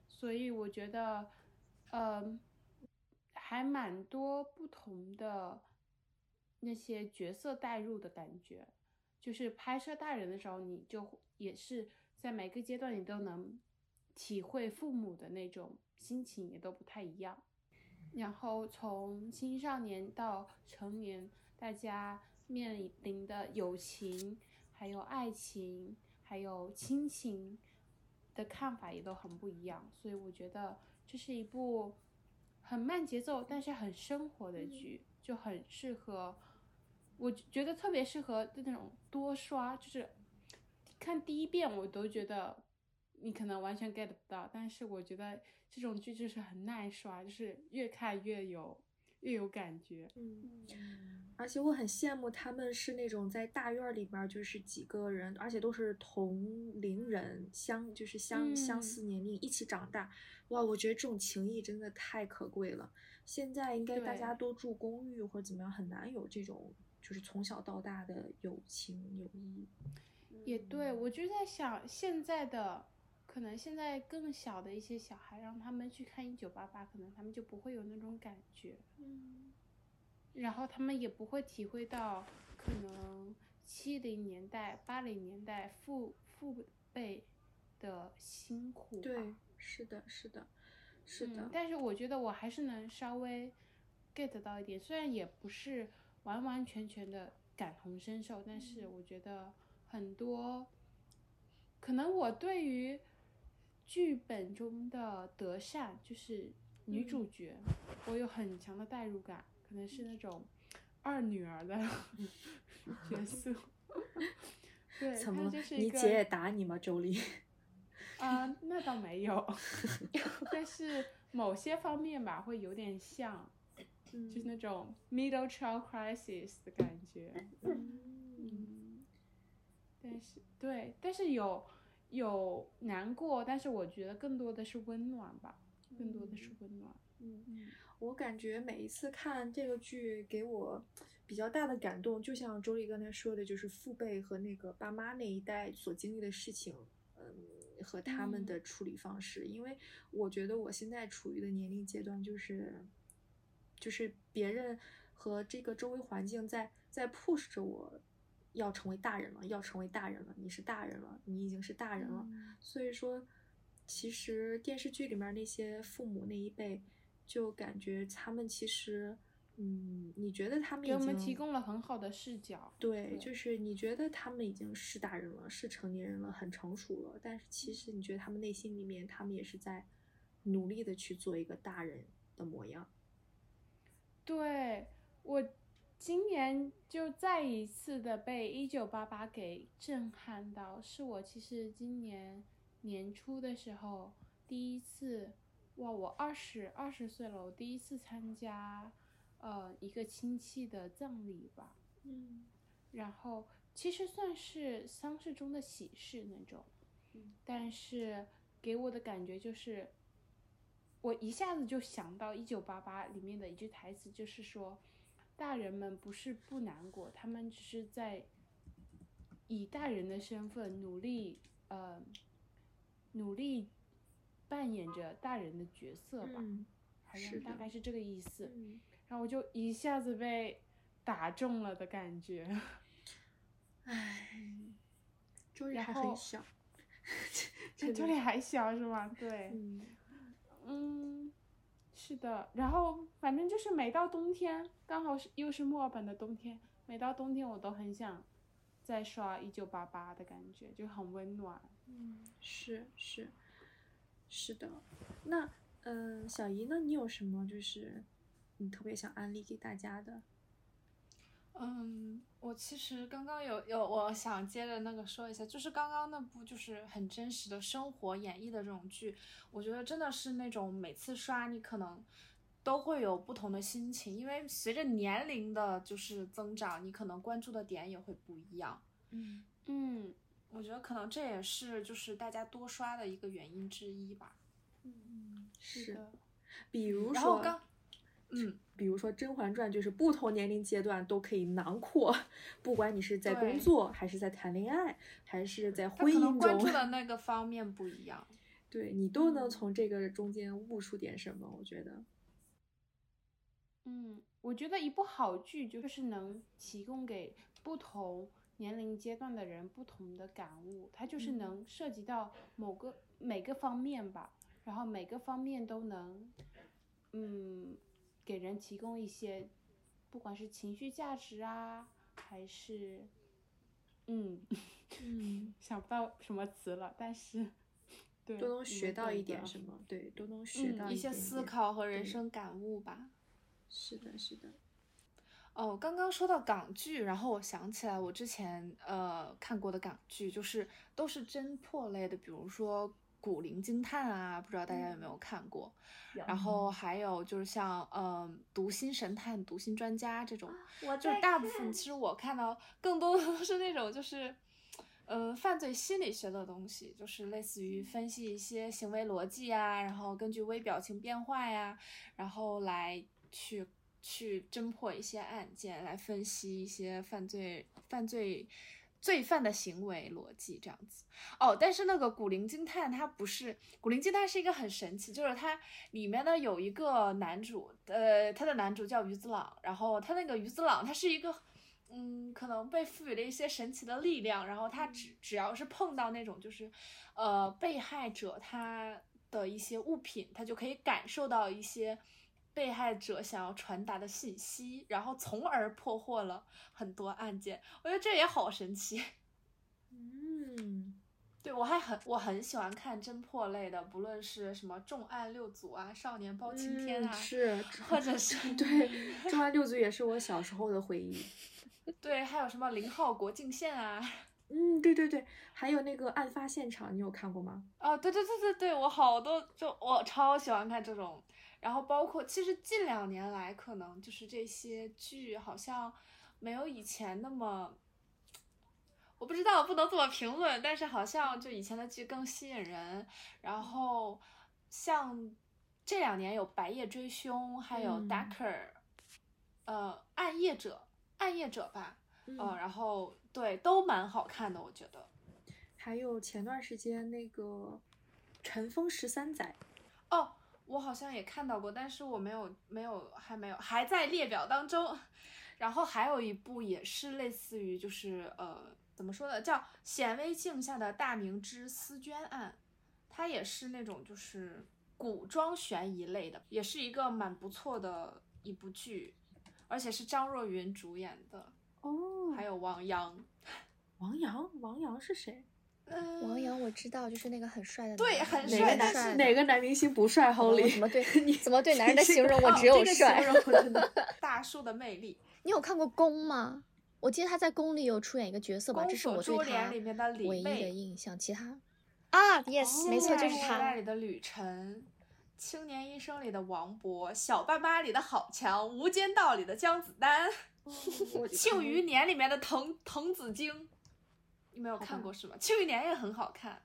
所以我觉得，呃，还蛮多不同的那些角色代入的感觉，就是拍摄大人的时候，你就也是在每个阶段你都能体会父母的那种心情，也都不太一样。然后从青少年到成年，大家面临的友情、还有爱情、还有亲情的看法也都很不一样，所以我觉得这是一部很慢节奏但是很生活的剧，就很适合，我觉得特别适合那种多刷，就是看第一遍我都觉得你可能完全 get 不到，但是我觉得这种剧就是很耐刷，就是越看越有越有感觉。嗯，而且我很羡慕他们是那种在大院儿里边儿就是几个人，而且都是同龄人，相就是相、相嗯似年龄一起长大，哇，我觉得这种情谊真的太可贵了。现在应该大家都住公寓或者怎么样，很难有这种就是从小到大的友情友谊。也对，我就在想，现在的可能现在更小的一些小孩，让他们去看一九八八，可能他们就不会有那种感觉，嗯然后他们也不会体会到可能七零年代、八零年代父父辈的辛苦。对，是的，是的，是的。嗯，但是我觉得我还是能稍微 get 到一点，虽然也不是完完全全的感同身受，但是嗯我觉得很多，可能我对于剧本中的德善，就是女主嗯角，我有很强的代入感，可能是那种二女儿的 角色。对，怎么了她就是？你姐也打你吗，周丽？啊、那倒没有，但是某些方面吧，会有点像，就是那种 middle child crisis 的感觉。嗯，但是对，但是有有难过，但是我觉得更多的是温暖吧，更多的是温暖。嗯，嗯我感觉每一次看这个剧，给我比较大的感动，就像周丽刚才说的，就是父辈和那个爸妈那一代所经历的事情，嗯，和他们的处理方式。因为我觉得我现在处于的年龄阶段，就是就是别人和这个周围环境在在 push 着我。要成为大人了，要成为大人了，你是大人了，你已经是大人了。所以说，其实电视剧里面那些父母那一辈，就感觉他们其实，嗯，你觉得他们给我们提供了很好的视角。对，对就是你觉得他们已经是大人了，是成年人了，很成熟了，但是其实你觉得他们内心里面，他们也是在努力的去做一个大人的模样。对我今年就再一次的被《一九八八》给震撼到，是我其实今年年初的时候第一次，哇，我二十二十岁了，我第一次参加呃一个亲戚的葬礼吧，嗯。然后其实算是丧事中的喜事那种，嗯但是给我的感觉就是，我一下子就想到《一九八八》里面的一句台词，就是说，大人们不是不难过，他们只是在以大人的身份努力，呃，努力扮演着大人的角色吧，嗯好像大概是这个意思。嗯，然后我就一下子被打中了的感觉。唉，周丽然还很后小，这这里还小是吗？对，嗯嗯，是的。然后反正就是每到冬天，刚好是又是墨尔本的冬天，每到冬天我都很想再刷《一九八八》的感觉，就很温暖。嗯，是是是的。那嗯、小姨那？你有什么就是你特别想安利给大家的？嗯，我其实刚刚有有，我想接着那个说一下，就是刚刚那部就是很真实的生活演绎的这种剧，我觉得真的是那种每次刷你可能都会有不同的心情，因为随着年龄的就是增长，你可能关注的点也会不一样。嗯嗯，我觉得可能这也是就是大家多刷的一个原因之一吧。嗯，是的，比如说，然后刚，嗯，比如说《甄嬛传》，就是不同年龄阶段都可以囊括，不管你是在工作，还是在谈恋爱，还是在婚姻中关注中，的那个方面不一样。对你都能嗯从这个中间悟出点什么。我觉得，嗯，我觉得一部好剧就是能提供给不同年龄阶段的人不同的感悟，它就是嗯能涉及到某个每个方面吧，然后每个方面都能，嗯，给人提供一些，不管是情绪价值啊，还是，嗯，嗯，想不到什么词了，但是，对，都能学到一点什么，对，都能学嗯到一些思考和人生感悟吧。是的，是的。哦，刚刚说到港剧，然后我想起来我之前呃看过的港剧，就是都是侦破类的，比如说《古灵精探》啊，不知道大家有没有看过？然后还有就是像呃《读心神探》《读心专家》这种，我就是大部分其实我看到更多的都是那种就是。呃，犯罪心理学的东西，就是类似于分析一些行为逻辑呀，然后根据微表情变化呀，然后来去去侦破一些案件，来分析一些犯罪犯罪罪犯的行为逻辑这样子。哦，但是那个《古灵精探》它不是，《古灵精探》是一个很神奇，就是它里面呢有一个男主，呃，他的男主叫于子朗，然后他那个于子朗他是一个。嗯，可能被赋予了一些神奇的力量，然后他只只要是碰到那种就是，呃，被害者他的一些物品，他就可以感受到一些被害者想要传达的信息，然后从而破获了很多案件。我觉得这也好神奇。嗯，对我还很我很喜欢看侦破类的，不论是什么重案六组啊、少年包青天啊，嗯是，或者是 对，《重案六组》也是我小时候的回忆。对，还有什么零号国境线啊。嗯，对对对，还有那个案发现场，你有看过吗？哦，对对对对对，我好多就我超喜欢看这种，然后包括其实近两年来，可能就是这些剧好像没有以前那么，我不知道不能这么评论，但是好像就以前的剧更吸引人。然后像这两年有《白夜追凶》，还有《嗯 Darker》，呃，暗夜者，暗夜者吧，嗯呃，然后对，都蛮好看的，我觉得。还有前段时间那个《尘封十三载》，哦，我好像也看到过，但是我没有没有还没有还在列表当中。然后还有一部也是类似于就是呃怎么说呢，叫《显微镜下的大明之思娟案》，它也是那种就是古装悬疑类的，也是一个蛮不错的一部剧，而且是张若昀主演的，哦还有王阳。王阳，王阳是谁？嗯，王阳我知道，就是那个很帅的对很的哪个帅男哪个男明星不帅我？Holy，怎么对 你怎么对男人的形容我哦只有这个形帅 大叔的魅力，你有看过《宫》吗？我记得他在《宫》里有出演一个角色《吧，这是我对他》里面的李唯一的印象。其他。啊，yes，、没错，就是时代他。里的吕晨，青年医生里的王勃，小爸妈里的郝强，无间道里的姜子丹，庆余年里面的滕滕子京，你没有看过是吗？庆余年也很好看。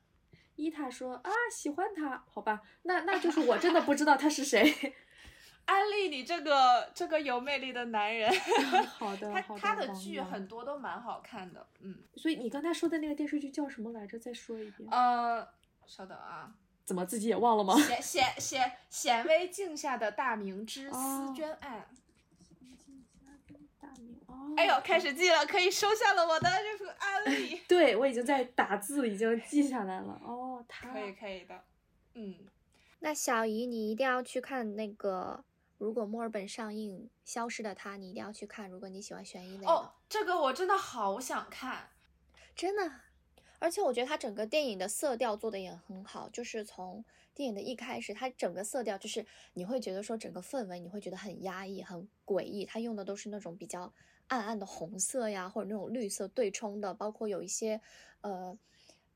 伊塔说啊喜欢他，好吧，那那就是我真的不知道他是谁。安利你这个这个有魅力的男人，好的，他好他的剧很多都蛮好看的，嗯，所以你刚才说的那个电视剧叫什么来着？再说一遍。呃，稍等啊，怎么自己也忘了吗？显显显显微镜下的大明之哦思娟案。哦，哎呦，开始记了，可以收下了我的这个安 利。对我已经在打字，已经记下来了。哦，他可以可以的，嗯，那小姨，你一定要去看那个，如果墨尔本上映《消失的她》，你一定要去看。如果你喜欢悬疑类的，哦，这个我真的好想看。真的。而且我觉得它整个电影的色调做的也很好，就是从电影的一开始，它整个色调就是你会觉得说整个氛围你会觉得很压抑、很诡异。它用的都是那种比较暗暗的红色呀，或者那种绿色对冲的，包括有一些呃，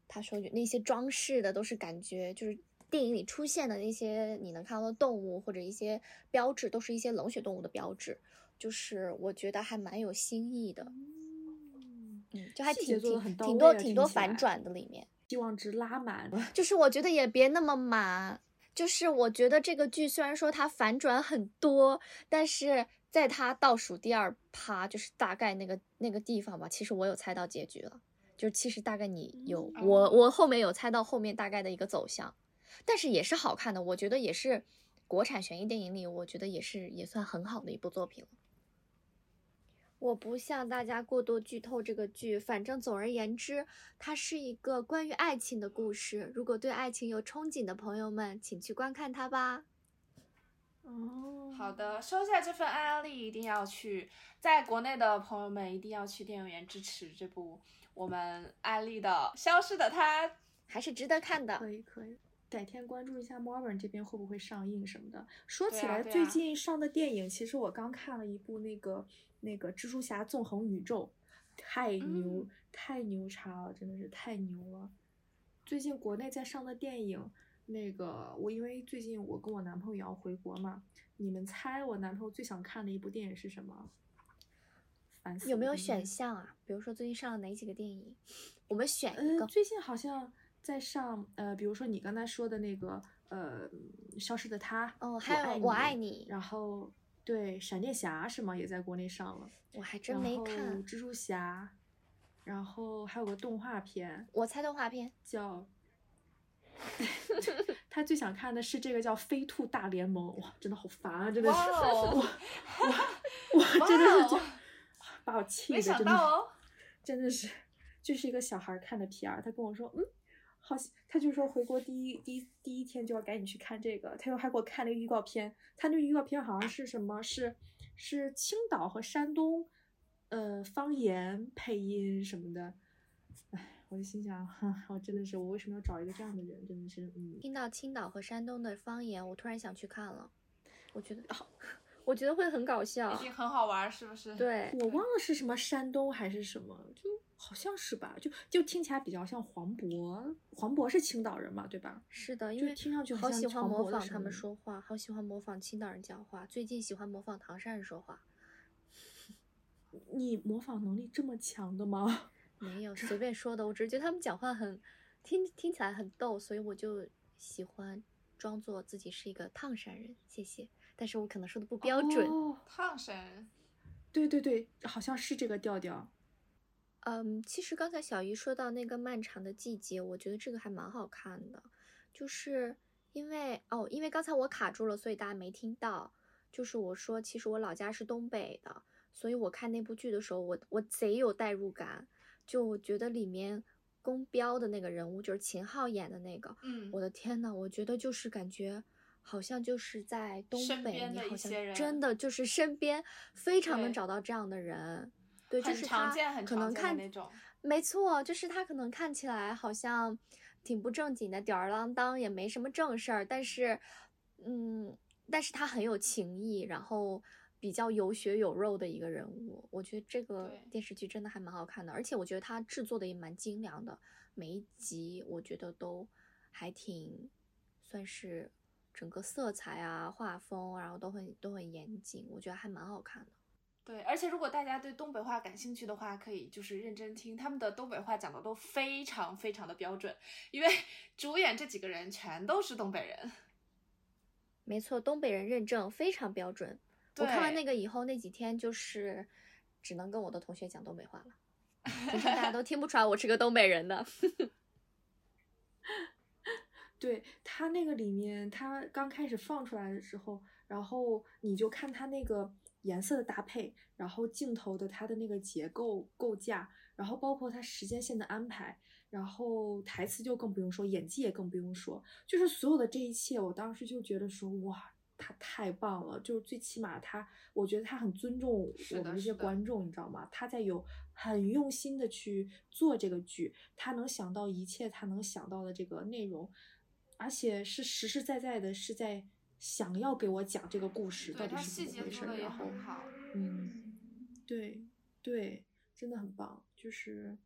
他说有那些装饰的都是感觉就是电影里出现的那些你能看到的动物或者一些标志，都是一些冷血动物的标志，就是我觉得还蛮有新意的。嗯，就还挺挺挺多挺多反转的里面，希望值拉满。就是我觉得也别那么满，就是我觉得这个剧虽然说它反转很多，但是在它倒数第二趴，就是大概那个那个地方吧，其实我有猜到结局了，就是其实大概你有、嗯我我后面有猜到后面大概的一个走向，但是也是好看的，我觉得也是国产悬疑电影里，我觉得也是也算很好的一部作品了。我不向大家过多剧透这个剧，反正总而言之，它是一个关于爱情的故事。如果对爱情有憧憬的朋友们，请去观看它吧。哦，好的，收下这份安利，一定要去，在国内的朋友们一定要去电影院支持这部我们安利的《消失的她》。还是值得看的。可以可以，改天关注一下 Marvel 这边会不会上映什么的。说起来，最近上的电影，其实我刚看了一部那个那个蜘蛛侠纵横宇宙，太牛、嗯太牛叉了，真的是太牛了。最近国内在上的电影，那个我因为最近我跟我男朋友也要回国嘛，你们猜我男朋友最想看的一部电影是什么？烦死有没有选项啊？比如说最近上了哪几个电影？我们选一呃，个。最近好像在上呃，比如说你刚才说的那个呃，消失的她，哦，还有我爱你，然后对闪电侠是吗？也在国内上了，我还真没看。蜘蛛侠，然后还有个动画片我猜动画片。叫。他最想看的是这个叫《飞兔大联盟》，哇，真的好烦啊！真的是，我我我真的是就把我气的，没想真的到哦，真的是，就是一个小孩儿看的 PR，他跟我说，嗯，好，他就说回国第一第一第一天就要赶紧去看这个，他又还给我看那个预告片，他那个预告片好像是什么，是是青岛和山东，呃，方言配音什么的，哎，我就心想，哈，我真的是，我为什么要找一个这样的人？真的是，嗯，听到青岛和山东的方言，我突然想去看了。我觉得好，我觉得会很搞笑一。定很好玩，是不是？，对，我忘了是什么山东还是什么，就好像是吧，就就听起来比较像黄渤，黄渤是青岛人嘛，对吧？是的，因为听上去好喜欢模仿他们音说话，好喜欢模仿青岛人讲话。最近喜欢模仿唐山人说话，你模仿能力这么强的吗？没有随便说的，我只是觉得他们讲话很听听起来很逗，所以我就喜欢装作自己是一个唐山人。谢谢，但是我可能说的不标准。哦，烫神，对对对，好像是这个调调。嗯，其实刚才小姨说到那个漫长的季节，我觉得这个还蛮好看的，就是因为哦，因为刚才我卡住了，所以大家没听到。就是我说，其实我老家是东北的，所以我看那部剧的时候，我我贼有代入感。就我觉得里面宫彪的那个人物，就是秦昊演的那个，嗯，我的天呐，我觉得就是感觉好像就是在东北，的你好像真的就是身边非常能找到这样的人。对，就是他常见，很常见的可能看那种。没错，就是他可能看起来好像挺不正经的，吊儿郎当，也没什么正事儿，但是，嗯，但是他很有情义，然后比较有血有肉的一个人物。我觉得这个电视剧真的还蛮好看的，而且我觉得他制作的也蛮精良的，每一集我觉得都还挺算是整个色彩啊、画风，然后都很都很严谨，我觉得还蛮好看的。对，而且如果大家对东北话感兴趣的话，可以就是认真听，他们的东北话讲的都非常非常的标准，因为 主演这几个人全都是东北人。没错，东北人认证非常标准。我看完那个以后，那几天就是只能跟我的同学讲东北话了，平常大家都听不出来我是个东北人的。对他那个里面，他刚开始放出来的时候，然后你就看他那个颜色的搭配，然后镜头的它的那个结构构架，然后包括它时间线的安排，然后台词就更不用说，演技也更不用说，就是所有的这一切，我当时就觉得说，哇，他太棒了，就是最起码他，我觉得他很尊重我们这些观众，你知道吗？他在有很用心的去做这个剧，他能想到一切他能想到的这个内容，而且是实实在在的是在想要给我讲这个故事到底是怎么回事然后很好。嗯，对对，真的很棒，就是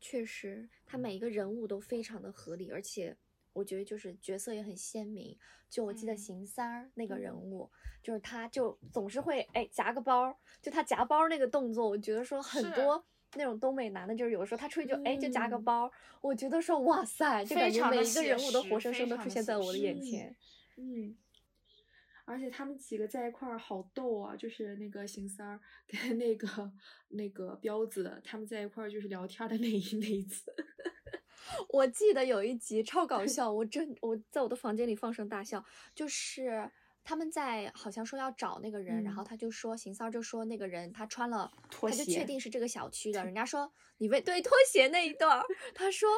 确实，他每一个人物都非常的合理，而且我觉得就是角色也很鲜明。就我记得嗯邢三儿那个人物，就是他就总是会哎夹个包，就他夹包那个动作，我觉得说很多那种东北男的，就是有的时候他出去就哎就夹个嗯包，我觉得说哇塞，就感觉每一个人物都活生生的出现在我的眼前。嗯，而且他们几个在一块儿好逗啊，就是那个邢三儿跟那个那个彪子，他们在一块儿就是聊天的那一那一次。我记得有一集超搞笑，我真我在我的房间里放声大笑，就是他们在好像说要找那个人，然后嗯。他就说邢三儿就说那个人他穿了拖他就确定是这个小区的，人家说你为对拖鞋那一段，他说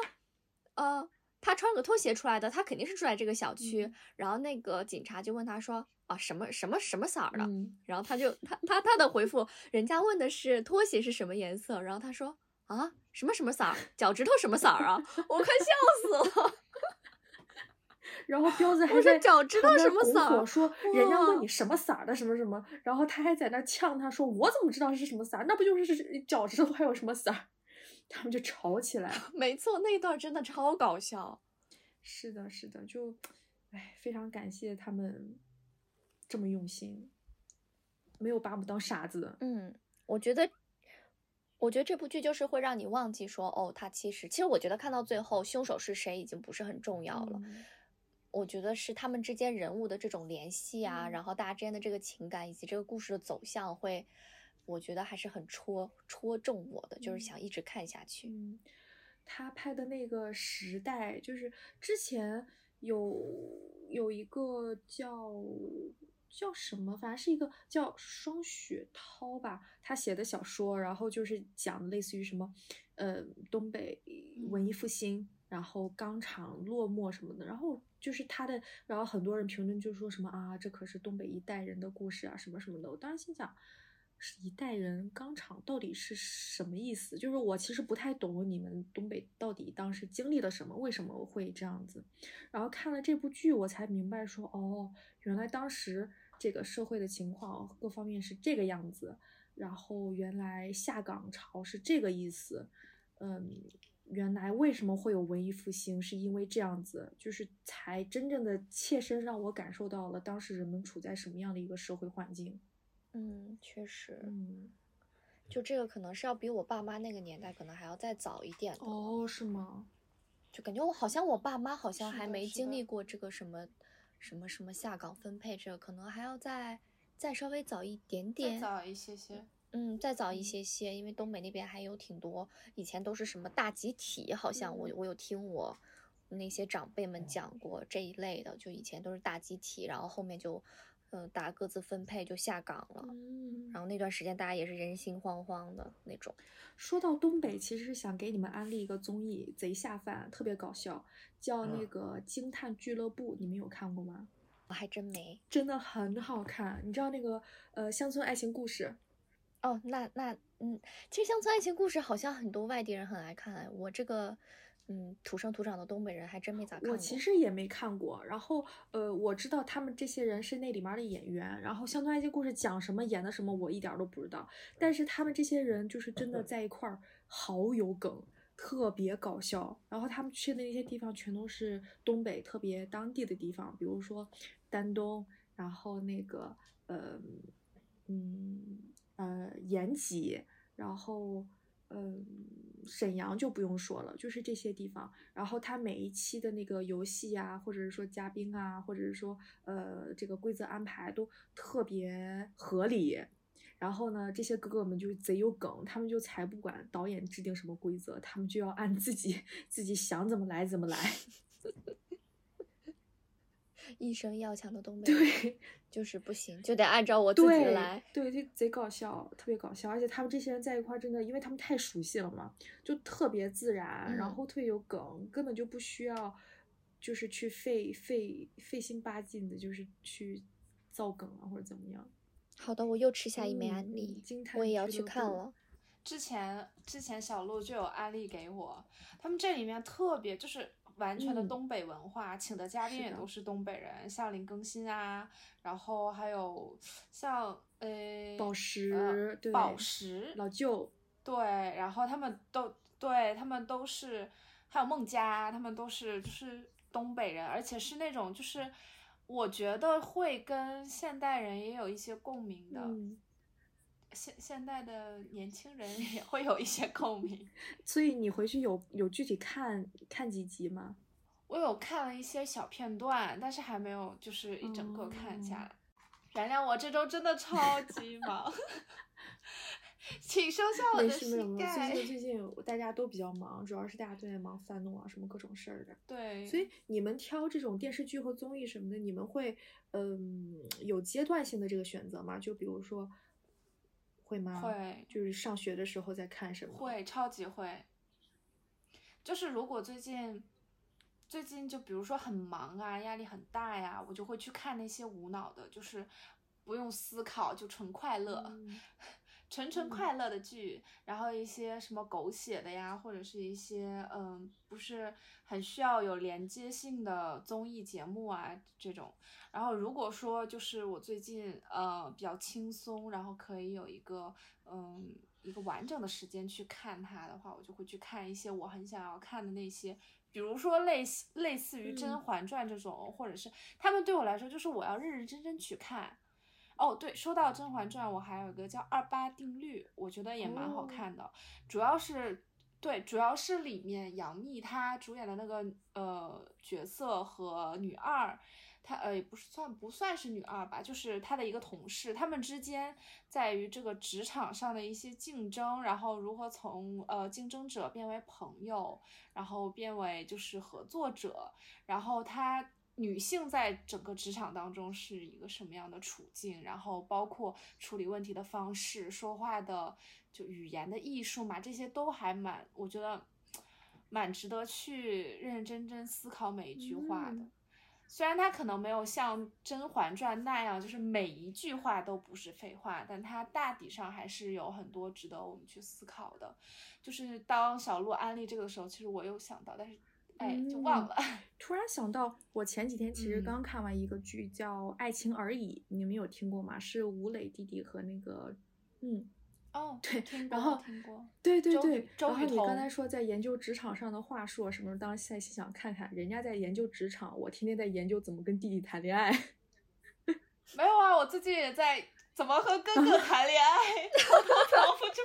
呃他穿个拖鞋出来的，他肯定是住在这个小区，嗯。然后那个警察就问他说啊什么什么什么色儿的，嗯，然后他就他他他的回复，人家问的是拖鞋是什么颜色，然后他说啊什么什么色儿，脚趾头什么色儿啊，我快笑死了。然后彪子还说在早知道旁边拱什么色儿火说人家问你什么色儿的什么什么，然后他还在那呛他说我怎么知道是什么色儿？那不就是是脚趾头还有什么色儿？他们就吵起来了。没错，那一段真的超搞笑。是的，是的，就，哎，非常感谢他们这么用心，没有把我们当傻子。嗯，我觉得，我觉得这部剧就是会让你忘记说，哦，他其实，其实我觉得看到最后，凶手是谁已经不是很重要了。嗯我觉得是他们之间人物的这种联系啊，嗯然后大家之间的这个情感以及这个故事的走向会，我觉得还是很戳戳中我的，就是嗯想一直看下去。嗯，他拍的那个时代，就是之前有有一个叫叫什么，反正是一个叫双雪涛吧，他写的小说，然后就是讲类似于什么，呃，东北文艺复兴，然后钢厂落寞什么的，然后就是他的，然后很多人评论就说什么啊，这可是东北一代人的故事啊，什么什么的。我当时心想，是一代人钢厂到底是什么意思？就是我其实不太懂你们东北到底当时经历了什么，为什么会这样子。然后看了这部剧，我才明白说，哦，原来当时这个社会的情况各方面是这个样子，然后原来下岗潮是这个意思，嗯。原来为什么会有文艺复兴，是因为这样子，就是才真正的切身让我感受到了当时人们处在什么样的一个社会环境。嗯，确实，嗯，就这个可能是要比我爸妈那个年代可能还要再早一点的。哦，是吗？就感觉我好像我爸妈好像还没经历过这个什么什么什么下岗分配，这个可能还要再再稍微早一点再点。早一些些。嗯，再早一些些，因为东北那边还有挺多，以前都是什么大集体，好像我我有听我那些长辈们讲过这一类的，就以前都是大集体，然后后面就，嗯、大家各自分配就下岗了，嗯然后那段时间大家也是人心惶惶的那种。说到东北，其实是想给你们安利一个综艺，贼下饭，特别搞笑，叫那个《惊叹俱乐部》，你们有看过吗？我还真没真的很好看。你知道那个呃乡村爱情故事？哦，那那嗯，其实乡村爱情故事好像很多外地人很爱看哎，我这个嗯土生土长的东北人还真没咋看过。我其实也没看过，然后呃，我知道他们这些人是那里面的演员，然后《乡村爱情故事》讲什么演的什么，我一点儿都不知道。但是他们这些人就是真的在一块儿，好有梗，特别搞笑。然后他们去的那些地方全都是东北特别当地的地方，比如说丹东，然后那个呃嗯呃延吉，然后。嗯，沈阳就不用说了，就是这些地方。然后他每一期的那个游戏啊，或者是说嘉宾啊，或者是说呃这个规则安排都特别合理。然后呢，这些哥哥们就贼有梗，他们就才不管导演制定什么规则，他们就要按自己自己想怎么来怎么来。一生要强的东北人对就是不行，就得按照我自己来。对，就贼搞笑，特别搞笑。而且他们这些人在一块儿，真的，因为他们太熟悉了嘛，就特别自然，然嗯后特别有梗，根本就不需要就是去费费费心巴劲的，就是去造梗啊或者怎么样。好的，我又吃下一枚嗯安利嗯惊，叹我也要去看了。之前之前小鹿就有安利给我，他们这里面特别就是完全的嗯。东北文化，请的嘉宾也都是东北人，像林更新啊，然后还有像呃宝石呃对宝石老舅，对，然后他们都对他们都是，还有孟佳，他们都是就是东北人，而且是那种就是我觉得会跟现代人也有一些共鸣的，嗯，现现代的年轻人也会有一些共鸣。所以你回去有有具体看看几集吗？我有看了一些小片段，但是还没有就是一整个看下来。原谅我这周真的超级忙，请收下我的没事没有膝没。最近最近大家都比较忙，主要是大家都在忙三弄啊什么各种事儿的。对，所以你们挑这种电视剧和综艺什么的，你们会嗯有阶段性的这个选择吗？就比如说会吗？会就是上学的时候在看什么？会超级会。就是如果最近最近就比如说很忙啊，压力很大呀，我就会去看那些无脑的，就是不用思考就纯快乐。嗯 纯纯快乐的剧，然后一些什么狗血的呀，或者是一些嗯不是很需要有连接性的综艺节目啊这种。然后如果说就是我最近呃比较轻松，然后可以有一个嗯一个完整的时间去看它的话，我就会去看一些我很想要看的那些，比如说类似类似于《甄嗯嬛传》这种，或者是他们对我来说就是我要认认真真去看。哦，对，说到《甄嬛传》，我还有一个叫二八定律，我觉得也蛮好哦看的，主要是对，主要是里面杨幂她主演的那个呃角色和女二，她呃也不是算不算是女二吧，就是她的一个同事，他们之间在于这个职场上的一些竞争，然后如何从呃竞争者变为朋友，然后变为就是合作者，然后她。女性在整个职场当中是一个什么样的处境？然后包括处理问题的方式、说话的就语言的艺术嘛，这些都还蛮，我觉得蛮值得去认认真真思考每一句话的。嗯虽然它可能没有像《甄嬛传》那样，就是每一句话都不是废话，但它大体上还是有很多值得我们去思考的。就是当小鹿安利这个的时候，其实我有想到，但是哎就忘了。突然想到，我前几天其实嗯刚看完一个剧，叫《爱情而已》，你们有听过吗？是吴磊弟弟和那个，嗯，哦，对听然后听过。对对对然后你刚才说在研究职场上的话术啊什么的，当时现在心想看看人家在研究职场，我天天在研究怎么跟弟弟谈恋爱。没有啊，我最近也在怎么和哥哥 谈恋爱，我都找不出。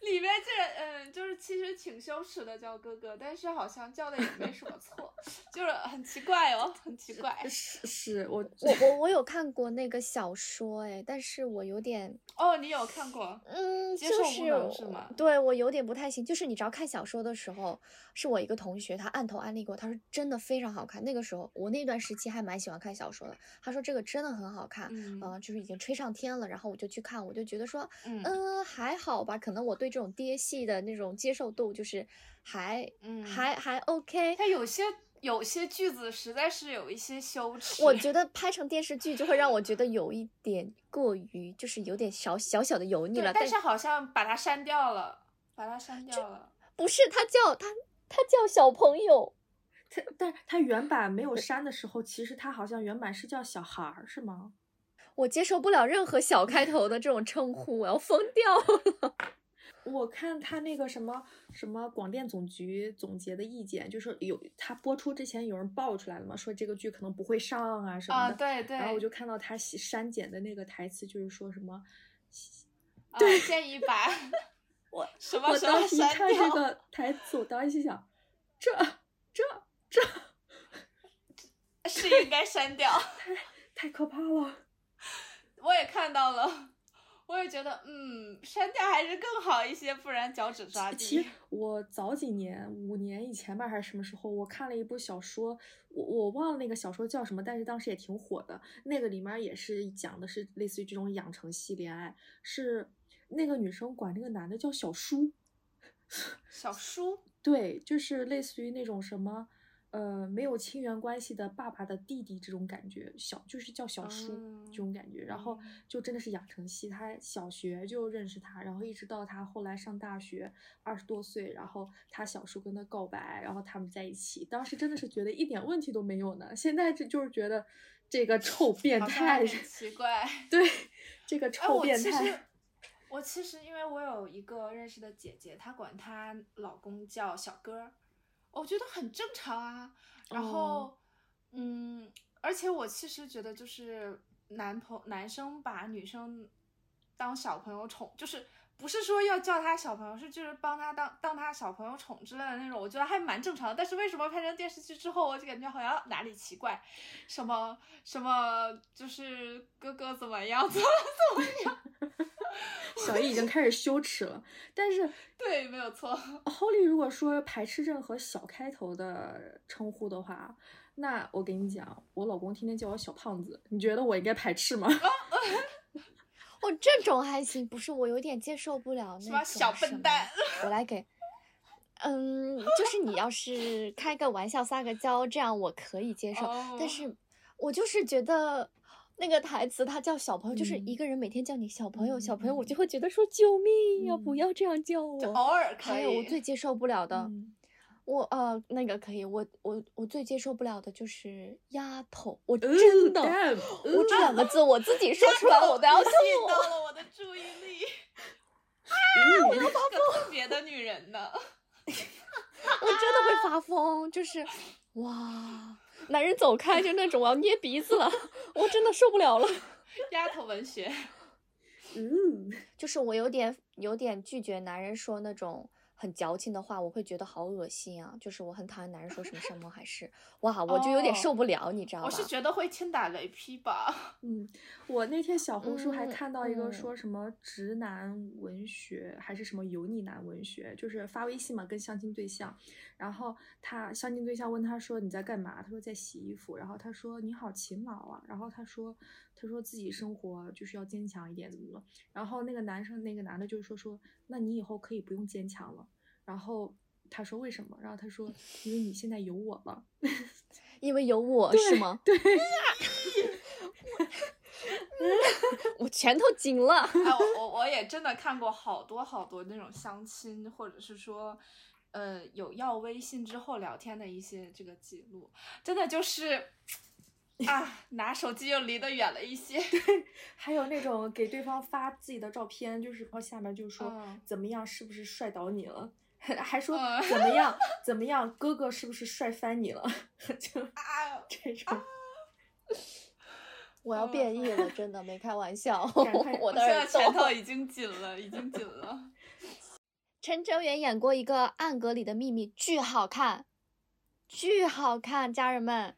里面竟然，嗯，就是其实挺羞耻的叫哥哥，但是好像叫的也没什么错，就是很奇怪哦，很奇怪。是是，我我我我有看过那个小说，哎，但是我有点，哦，你有看过？嗯，接受无就是能是吗对我有点不太行。就是你知道看小说的时候，是我一个同学，他按头安利过，他说真的非常好看。那个时候我那段时期还蛮喜欢看小说的，他说这个真的很好看，嗯呃，就是已经吹上天了。然后我就去看，我就觉得说，嗯嗯，还好吧，可能我对这种爹系的那种接受度就是还嗯还还 OK。它有些有些句子实在是有一些羞耻。我觉得拍成电视剧就会让我觉得有一点过于，就是有点小小小的油腻了。，但是好像把它删掉了，把它删掉了。不是他叫他他叫小朋友，他，但他原版没有删的时候，其实他好像原版是叫小孩儿，是吗？我接受不了任何小开头的这种称呼，我要疯掉了。我看他那个什么什么广电总局总结的意见，就是有他播出之前有人爆出来了嘛，说这个剧可能不会上啊什么啊，的。对对。然后我就看到他写删减的那个台词，就是说什么，对、建议把 我什么我当时一看这个 台词，我当时心想，这这这是应该删掉。太太可怕了。我也看到了，我也觉得，嗯，删掉还是更好一些，不然脚趾抓地其实。我早几年，五年以前吧，还是什么时候，我看了一部小说，我我忘了那个小说叫什么，但是当时也挺火的。那个里面也是讲的是类似于这种养成系恋爱，是那个女生管那个男的叫小叔，小叔，对，就是类似于那种什么。呃，没有亲缘关系的爸爸的弟弟这种感觉，小就是叫小叔、这种感觉，然后嗯就真的是养成系。他小学就认识他，然后一直到他后来上大学，二十多岁，然后他小叔跟他告白，然后他们在一起。当时真的是觉得一点问题都没有呢，现在这就是觉得这个臭变态奇怪。对，这个哎，臭变态。实，我其实因为我有一个认识的姐姐，她管她老公叫小哥儿，我觉得很正常啊。然后，哦嗯，而且我其实觉得就是男朋男生把女生当小朋友宠，就是不是说要叫他小朋友，是就是帮他当当他小朋友宠之类的那种，我觉得还蛮正常的。但是为什么拍成电视剧之后，我就感觉好像哪里奇怪，什么什么就是哥哥怎么样，怎么怎么样？小易已经开始羞耻了。但是 对，没有错。Holly 如果说排斥任何小开头的称呼的话，那我跟你讲，我老公天天叫我小胖子，你觉得我应该排斥吗？我这种还行，不是我有点接受不了那种什么小笨蛋？我来给，嗯，就是你要是开个玩笑撒个娇，这样我可以接受，哦但是我就是觉得。那个台词，他叫小朋友，就是嗯一个人每天叫你小朋友，小朋友，我嗯就会觉得说救命呀，嗯不要这样叫我。就偶尔可以。还有我最接受不了的，嗯我呃那个可以，我我我最接受不了的就是丫头，我呃真的，我这两个字我自己说出来我都要你吐。吸引到了我的注意力。嗯你是个特别的女人呢。我真的会发 疯，就是哇，男人走开，就那种我要捏鼻子了，我真的受不了了。丫头文学，嗯，就是我有点有点拒绝男人说那种很矫情的话，我会觉得好恶心啊。就是我很讨厌男人说什么山盟海誓哇，我就有点哦受不了，你知道吧？我是觉得会天打雷劈吧。嗯，我那天小红书还嗯看到一个嗯说什么直男文学，还是什么油腻男文学，就是发微信嘛，跟相亲对象，然后他相亲对象问他说你在干嘛？他说在洗衣服，然后他说你好勤劳啊，然后他说他说自己生活就是要坚强一点，怎么了？然后那个男生那个男的就说说那你以后可以不用坚强了，然后他说为什么？然后他说因为你现在有我了。因为有我是吗？对，我拳头紧了。哎，我我我也真的看过好多好多那种相亲，或者是说，呃，有要微信之后聊天的一些这个记录，真的就是，啊，拿手机又离得远了一些。对还有那种给对方发自己的照片，就是然后下面就说、嗯怎么样，是不是帅倒你了？还说嗯怎么样怎么样，哥哥是不是帅翻你了？就啊，这种，我要变异了，真的没开玩笑，我的现在耳拳头朵。已经紧了，已经紧了。陈哲远演过一个《暗格里的秘密》，巨好看，巨好看，家人们。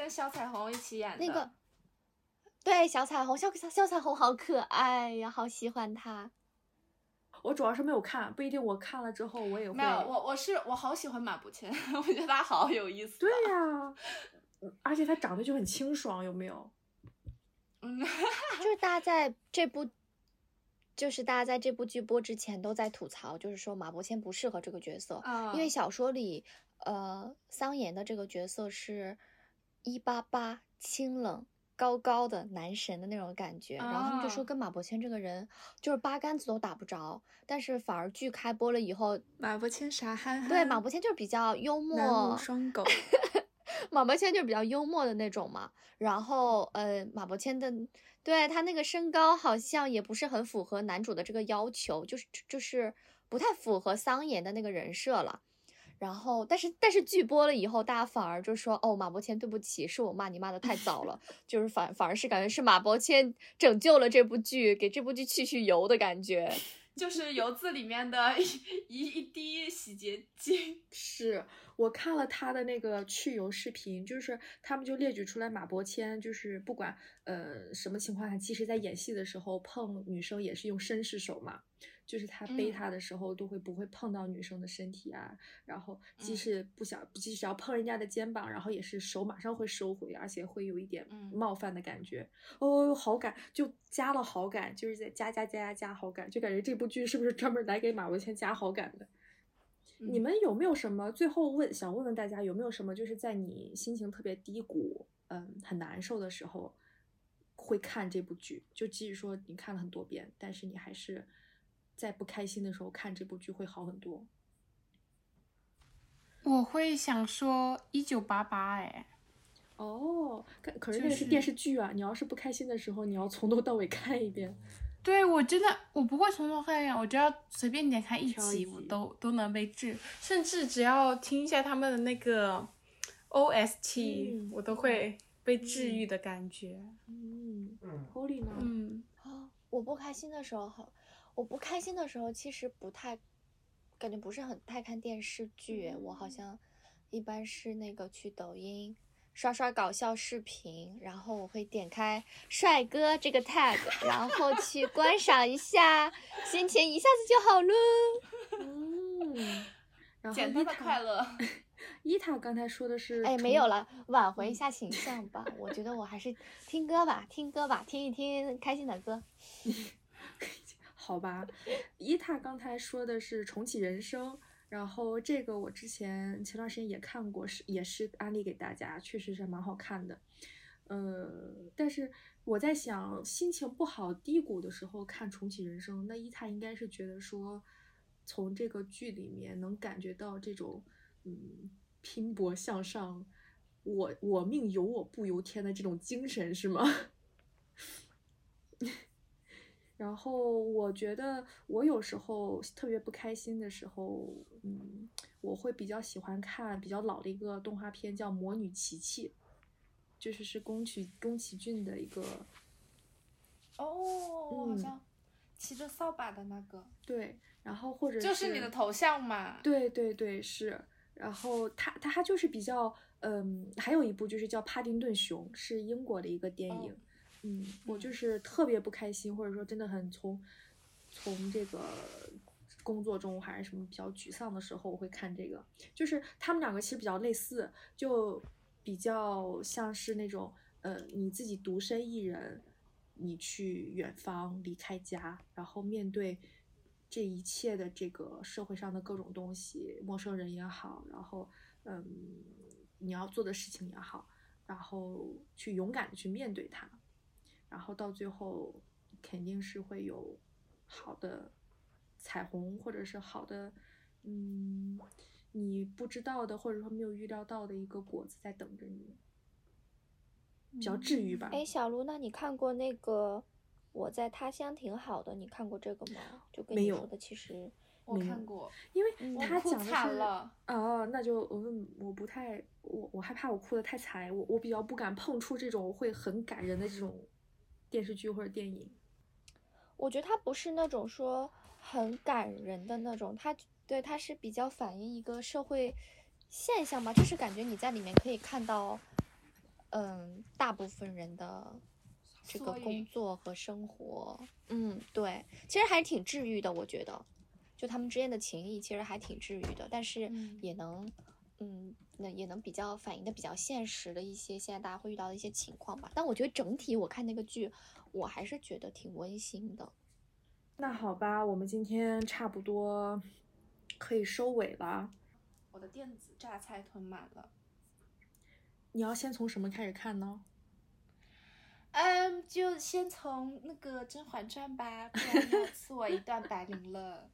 跟小彩虹一起演的。那个，对，小彩虹，小小小彩虹好可爱呀，好喜欢她。我主要是没有看，不一定我看了之后我也会。没有，我我是我好喜欢马伯骞，我觉得他好有意思、啊。对呀、嗯而且他长得就很清爽，有没有？嗯，就是大家在这部，就是大家在这部剧播之前都在吐槽，就是说马伯骞不适合这个角色，啊因为小说里，呃，桑延的这个角色是一八八清冷。高高的男神的那种感觉，然后他们就说啊跟马伯骞这个人就是八竿子都打不着，但是反而剧开播了以后，马伯骞傻憨憨，对马伯骞就是比较幽默无，双 狗。马伯骞就是比较幽默的那种嘛。然后呃，马伯骞的对他那个身高好像也不是很符合男主的这个要求，就是就是不太符合桑延的那个人设了。然后，但是但是剧播了以后，大家反而就说哦，马伯骞对不起，是我骂你骂的太早了，就是反反而是感觉是马伯骞拯救了这部剧，给这部剧去去油的感觉。就是油渍里面的一一一滴洗洁精。是我看了他的那个去油视频，就是他们就列举出来马伯骞，就是不管呃什么情况下，其实在演戏的时候碰女生也是用绅士手嘛，就是他背他的时候都会不会碰到女生的身体啊，然后即嗯使不想，即使要碰人家的肩膀，然后也是手马上会收回，而且会有一点嗯冒犯的感觉。哦，好感就加了好感，就是在加加加加加好感，就感觉这部剧是不是专门来给马伯骞加好感的？你嗯们有没有什么？最后问，想问问大家有没有什么，就是在你心情特别低谷，嗯，很难受的时候，会看这部剧？就即使说你看了很多遍，但是你还是在不开心的时候看这部剧会好很多。我会想说一九八八，哎，哦，可可是就那个是电视剧啊！你要是不开心的时候，你要从头到尾看一遍。对我真的我不会从头看一遍，我只要随便点开一集，我都都能被治，甚至只要听一下他们的那个 OST，、嗯我都会被治愈的感觉。嗯，Holy 呢？嗯，啊，我不开心的时候，我不开心的时候，其实不太，感觉不是很太看电视剧。我好像一般是那个去抖音刷刷搞笑视频，然后我会点开帅哥这个 tag，然后去观赏一下，心情一下子就好了。嗯，然后简单的快乐。伊塔刚才说的是哎，没有了，挽回一下形象吧。我觉得我还是听歌吧，听歌吧，听一听开心的歌。好吧，伊塔刚才说的是重启人生，然后这个我之前前段时间也看过，是也是安利给大家，确实是蛮好看的。呃，但是我在想，心情不好、低谷的时候看重启人生，那伊塔应该是觉得说，从这个剧里面能感觉到这种嗯拼搏向上，我我命由我不由天的这种精神，是吗？然后我觉得我有时候特别不开心的时候，嗯，我会比较喜欢看比较老的一个动画片，叫《魔女琪琪》，就是是宫崎宫崎骏的一个，哦，我好嗯像骑着扫把的那个，对，然后或者就是你的头像嘛。对对对，是。然后他他他就是比较，嗯，还有一部就是叫《帕丁顿熊》，是英国的一个电影。嗯，我就是特别不开心，或者说真的很从从这个工作中还是什么比较沮丧的时候，我会看这个。就是他们两个其实比较类似，就比较像是那种，呃，你自己独身一人，你去远方离开家，然后面对这一切的这个社会上的各种东西，陌生人也好，然后嗯，你要做的事情也好，然后去勇敢的去面对它，然后到最后肯定是会有好的彩虹，或者是好的，嗯，你不知道的，或者说没有预料到的一个果子在等着你，比较治愈吧。哎，小卢，那你看过那个《我在他乡挺好的》？你看过这个吗？就跟没有你说的，其实我看过，因为嗯他讲的是惨了哦，那就嗯，我不太，我我害怕我哭的太惨，我我比较不敢碰触这种会很感人的这种电视剧或者电影。我觉得它不是那种说很感人的那种，它对它是比较反映一个社会现象吧，就是感觉你在里面可以看到，嗯，大部分人的这个工作和生活，嗯，对，其实还挺治愈的，我觉得，就他们之间的情谊其实还挺治愈的，但是嗯也能。嗯，那也能比较反映的比较现实的一些现在大家会遇到的一些情况吧。但我觉得整体我看那个剧，我还是觉得挺温馨的。那好吧，我们今天差不多可以收尾了。我的电子榨菜囤满了。你要先从什么开始看呢？嗯，就先从那个《甄嬛传》吧，不然你要 赐我一段白绫了。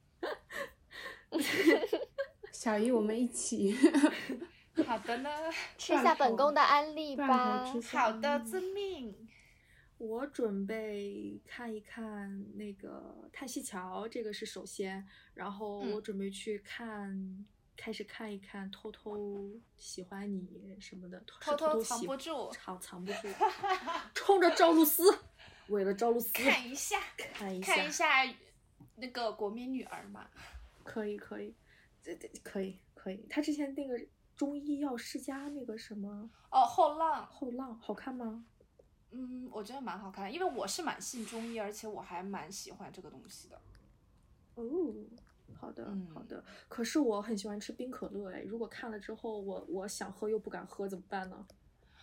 小姨，我们一起。好的呢，吃下本宫的安利吧好的，遵命。我准备看一看那个《叹息桥》，这个是首先，然后我嗯准备去看，开始看一看《偷偷喜欢你》什么的，是偷偷藏不住藏藏不住，冲着赵露思，为了赵露思看一下，看一下看一下那个国民女儿嘛。可以可以，可以可以。他之前那个中医药世家那个什么哦，后浪，后浪好看吗？嗯，我觉得蛮好看的，因为我是蛮信中医，而且我还蛮喜欢这个东西的。哦，好的、嗯好的。可是我很喜欢吃冰可乐哎，如果看了之后我我想喝又不敢喝怎么办呢？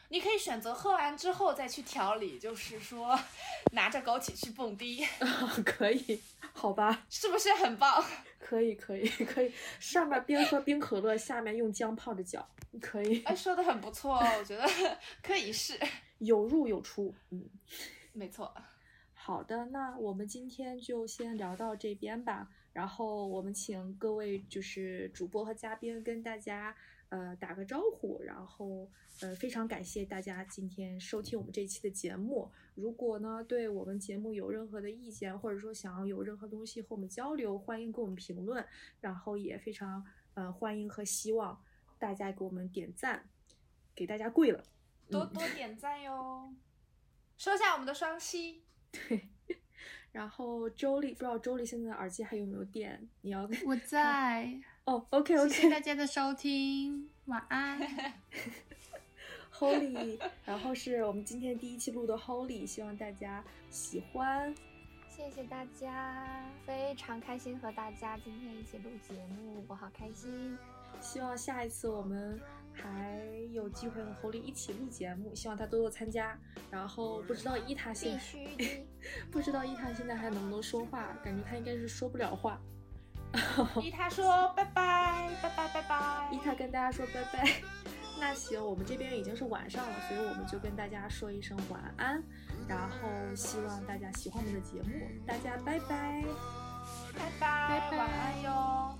你可以选择喝完之后再去调理，就是说 拿着枸杞去蹦迪，可以，好吧，是不是很棒？可以可以 可以，上面边喝冰可乐，下面用姜泡着脚，可以哎，说的很不错哦，我觉得 可以试。有入有出，嗯。没错，好的，那我们今天就先聊到这边吧。然后我们请各位就是主播和嘉宾跟大家呃打个招呼，然后呃非常感谢大家今天收听我们这一期的节目。如果呢对我们节目有任何的意见，或者说想要有任何东西和我们交流，欢迎给我们评论。然后也非常呃欢迎和希望大家给我们点赞，给大家跪了。多多点赞哟，收下我们的双膝。对然后周丽，不知道周丽现在耳机还有没有电？你要我在，哦，OK OK，谢谢大家的收听，晚安。Holy，然后是我们今天第一期录的 Holy，希望大家喜欢。谢谢大家，非常开心和大家今天一起录节目，我好开心。希望下一次我们还有机会和 Holy 一起录节目，希望他多多参加。然后不知道伊塔现必须的，不知道伊塔现在还能不能说话，感觉他应该是说不了话。伊塔说拜拜拜拜拜拜。伊塔跟大家说拜拜。那行，我们这边已经是晚上了，所以我们就跟大家说一声晚安，然后希望大家喜欢我们的节目，大家拜拜。拜拜拜拜晚安哟。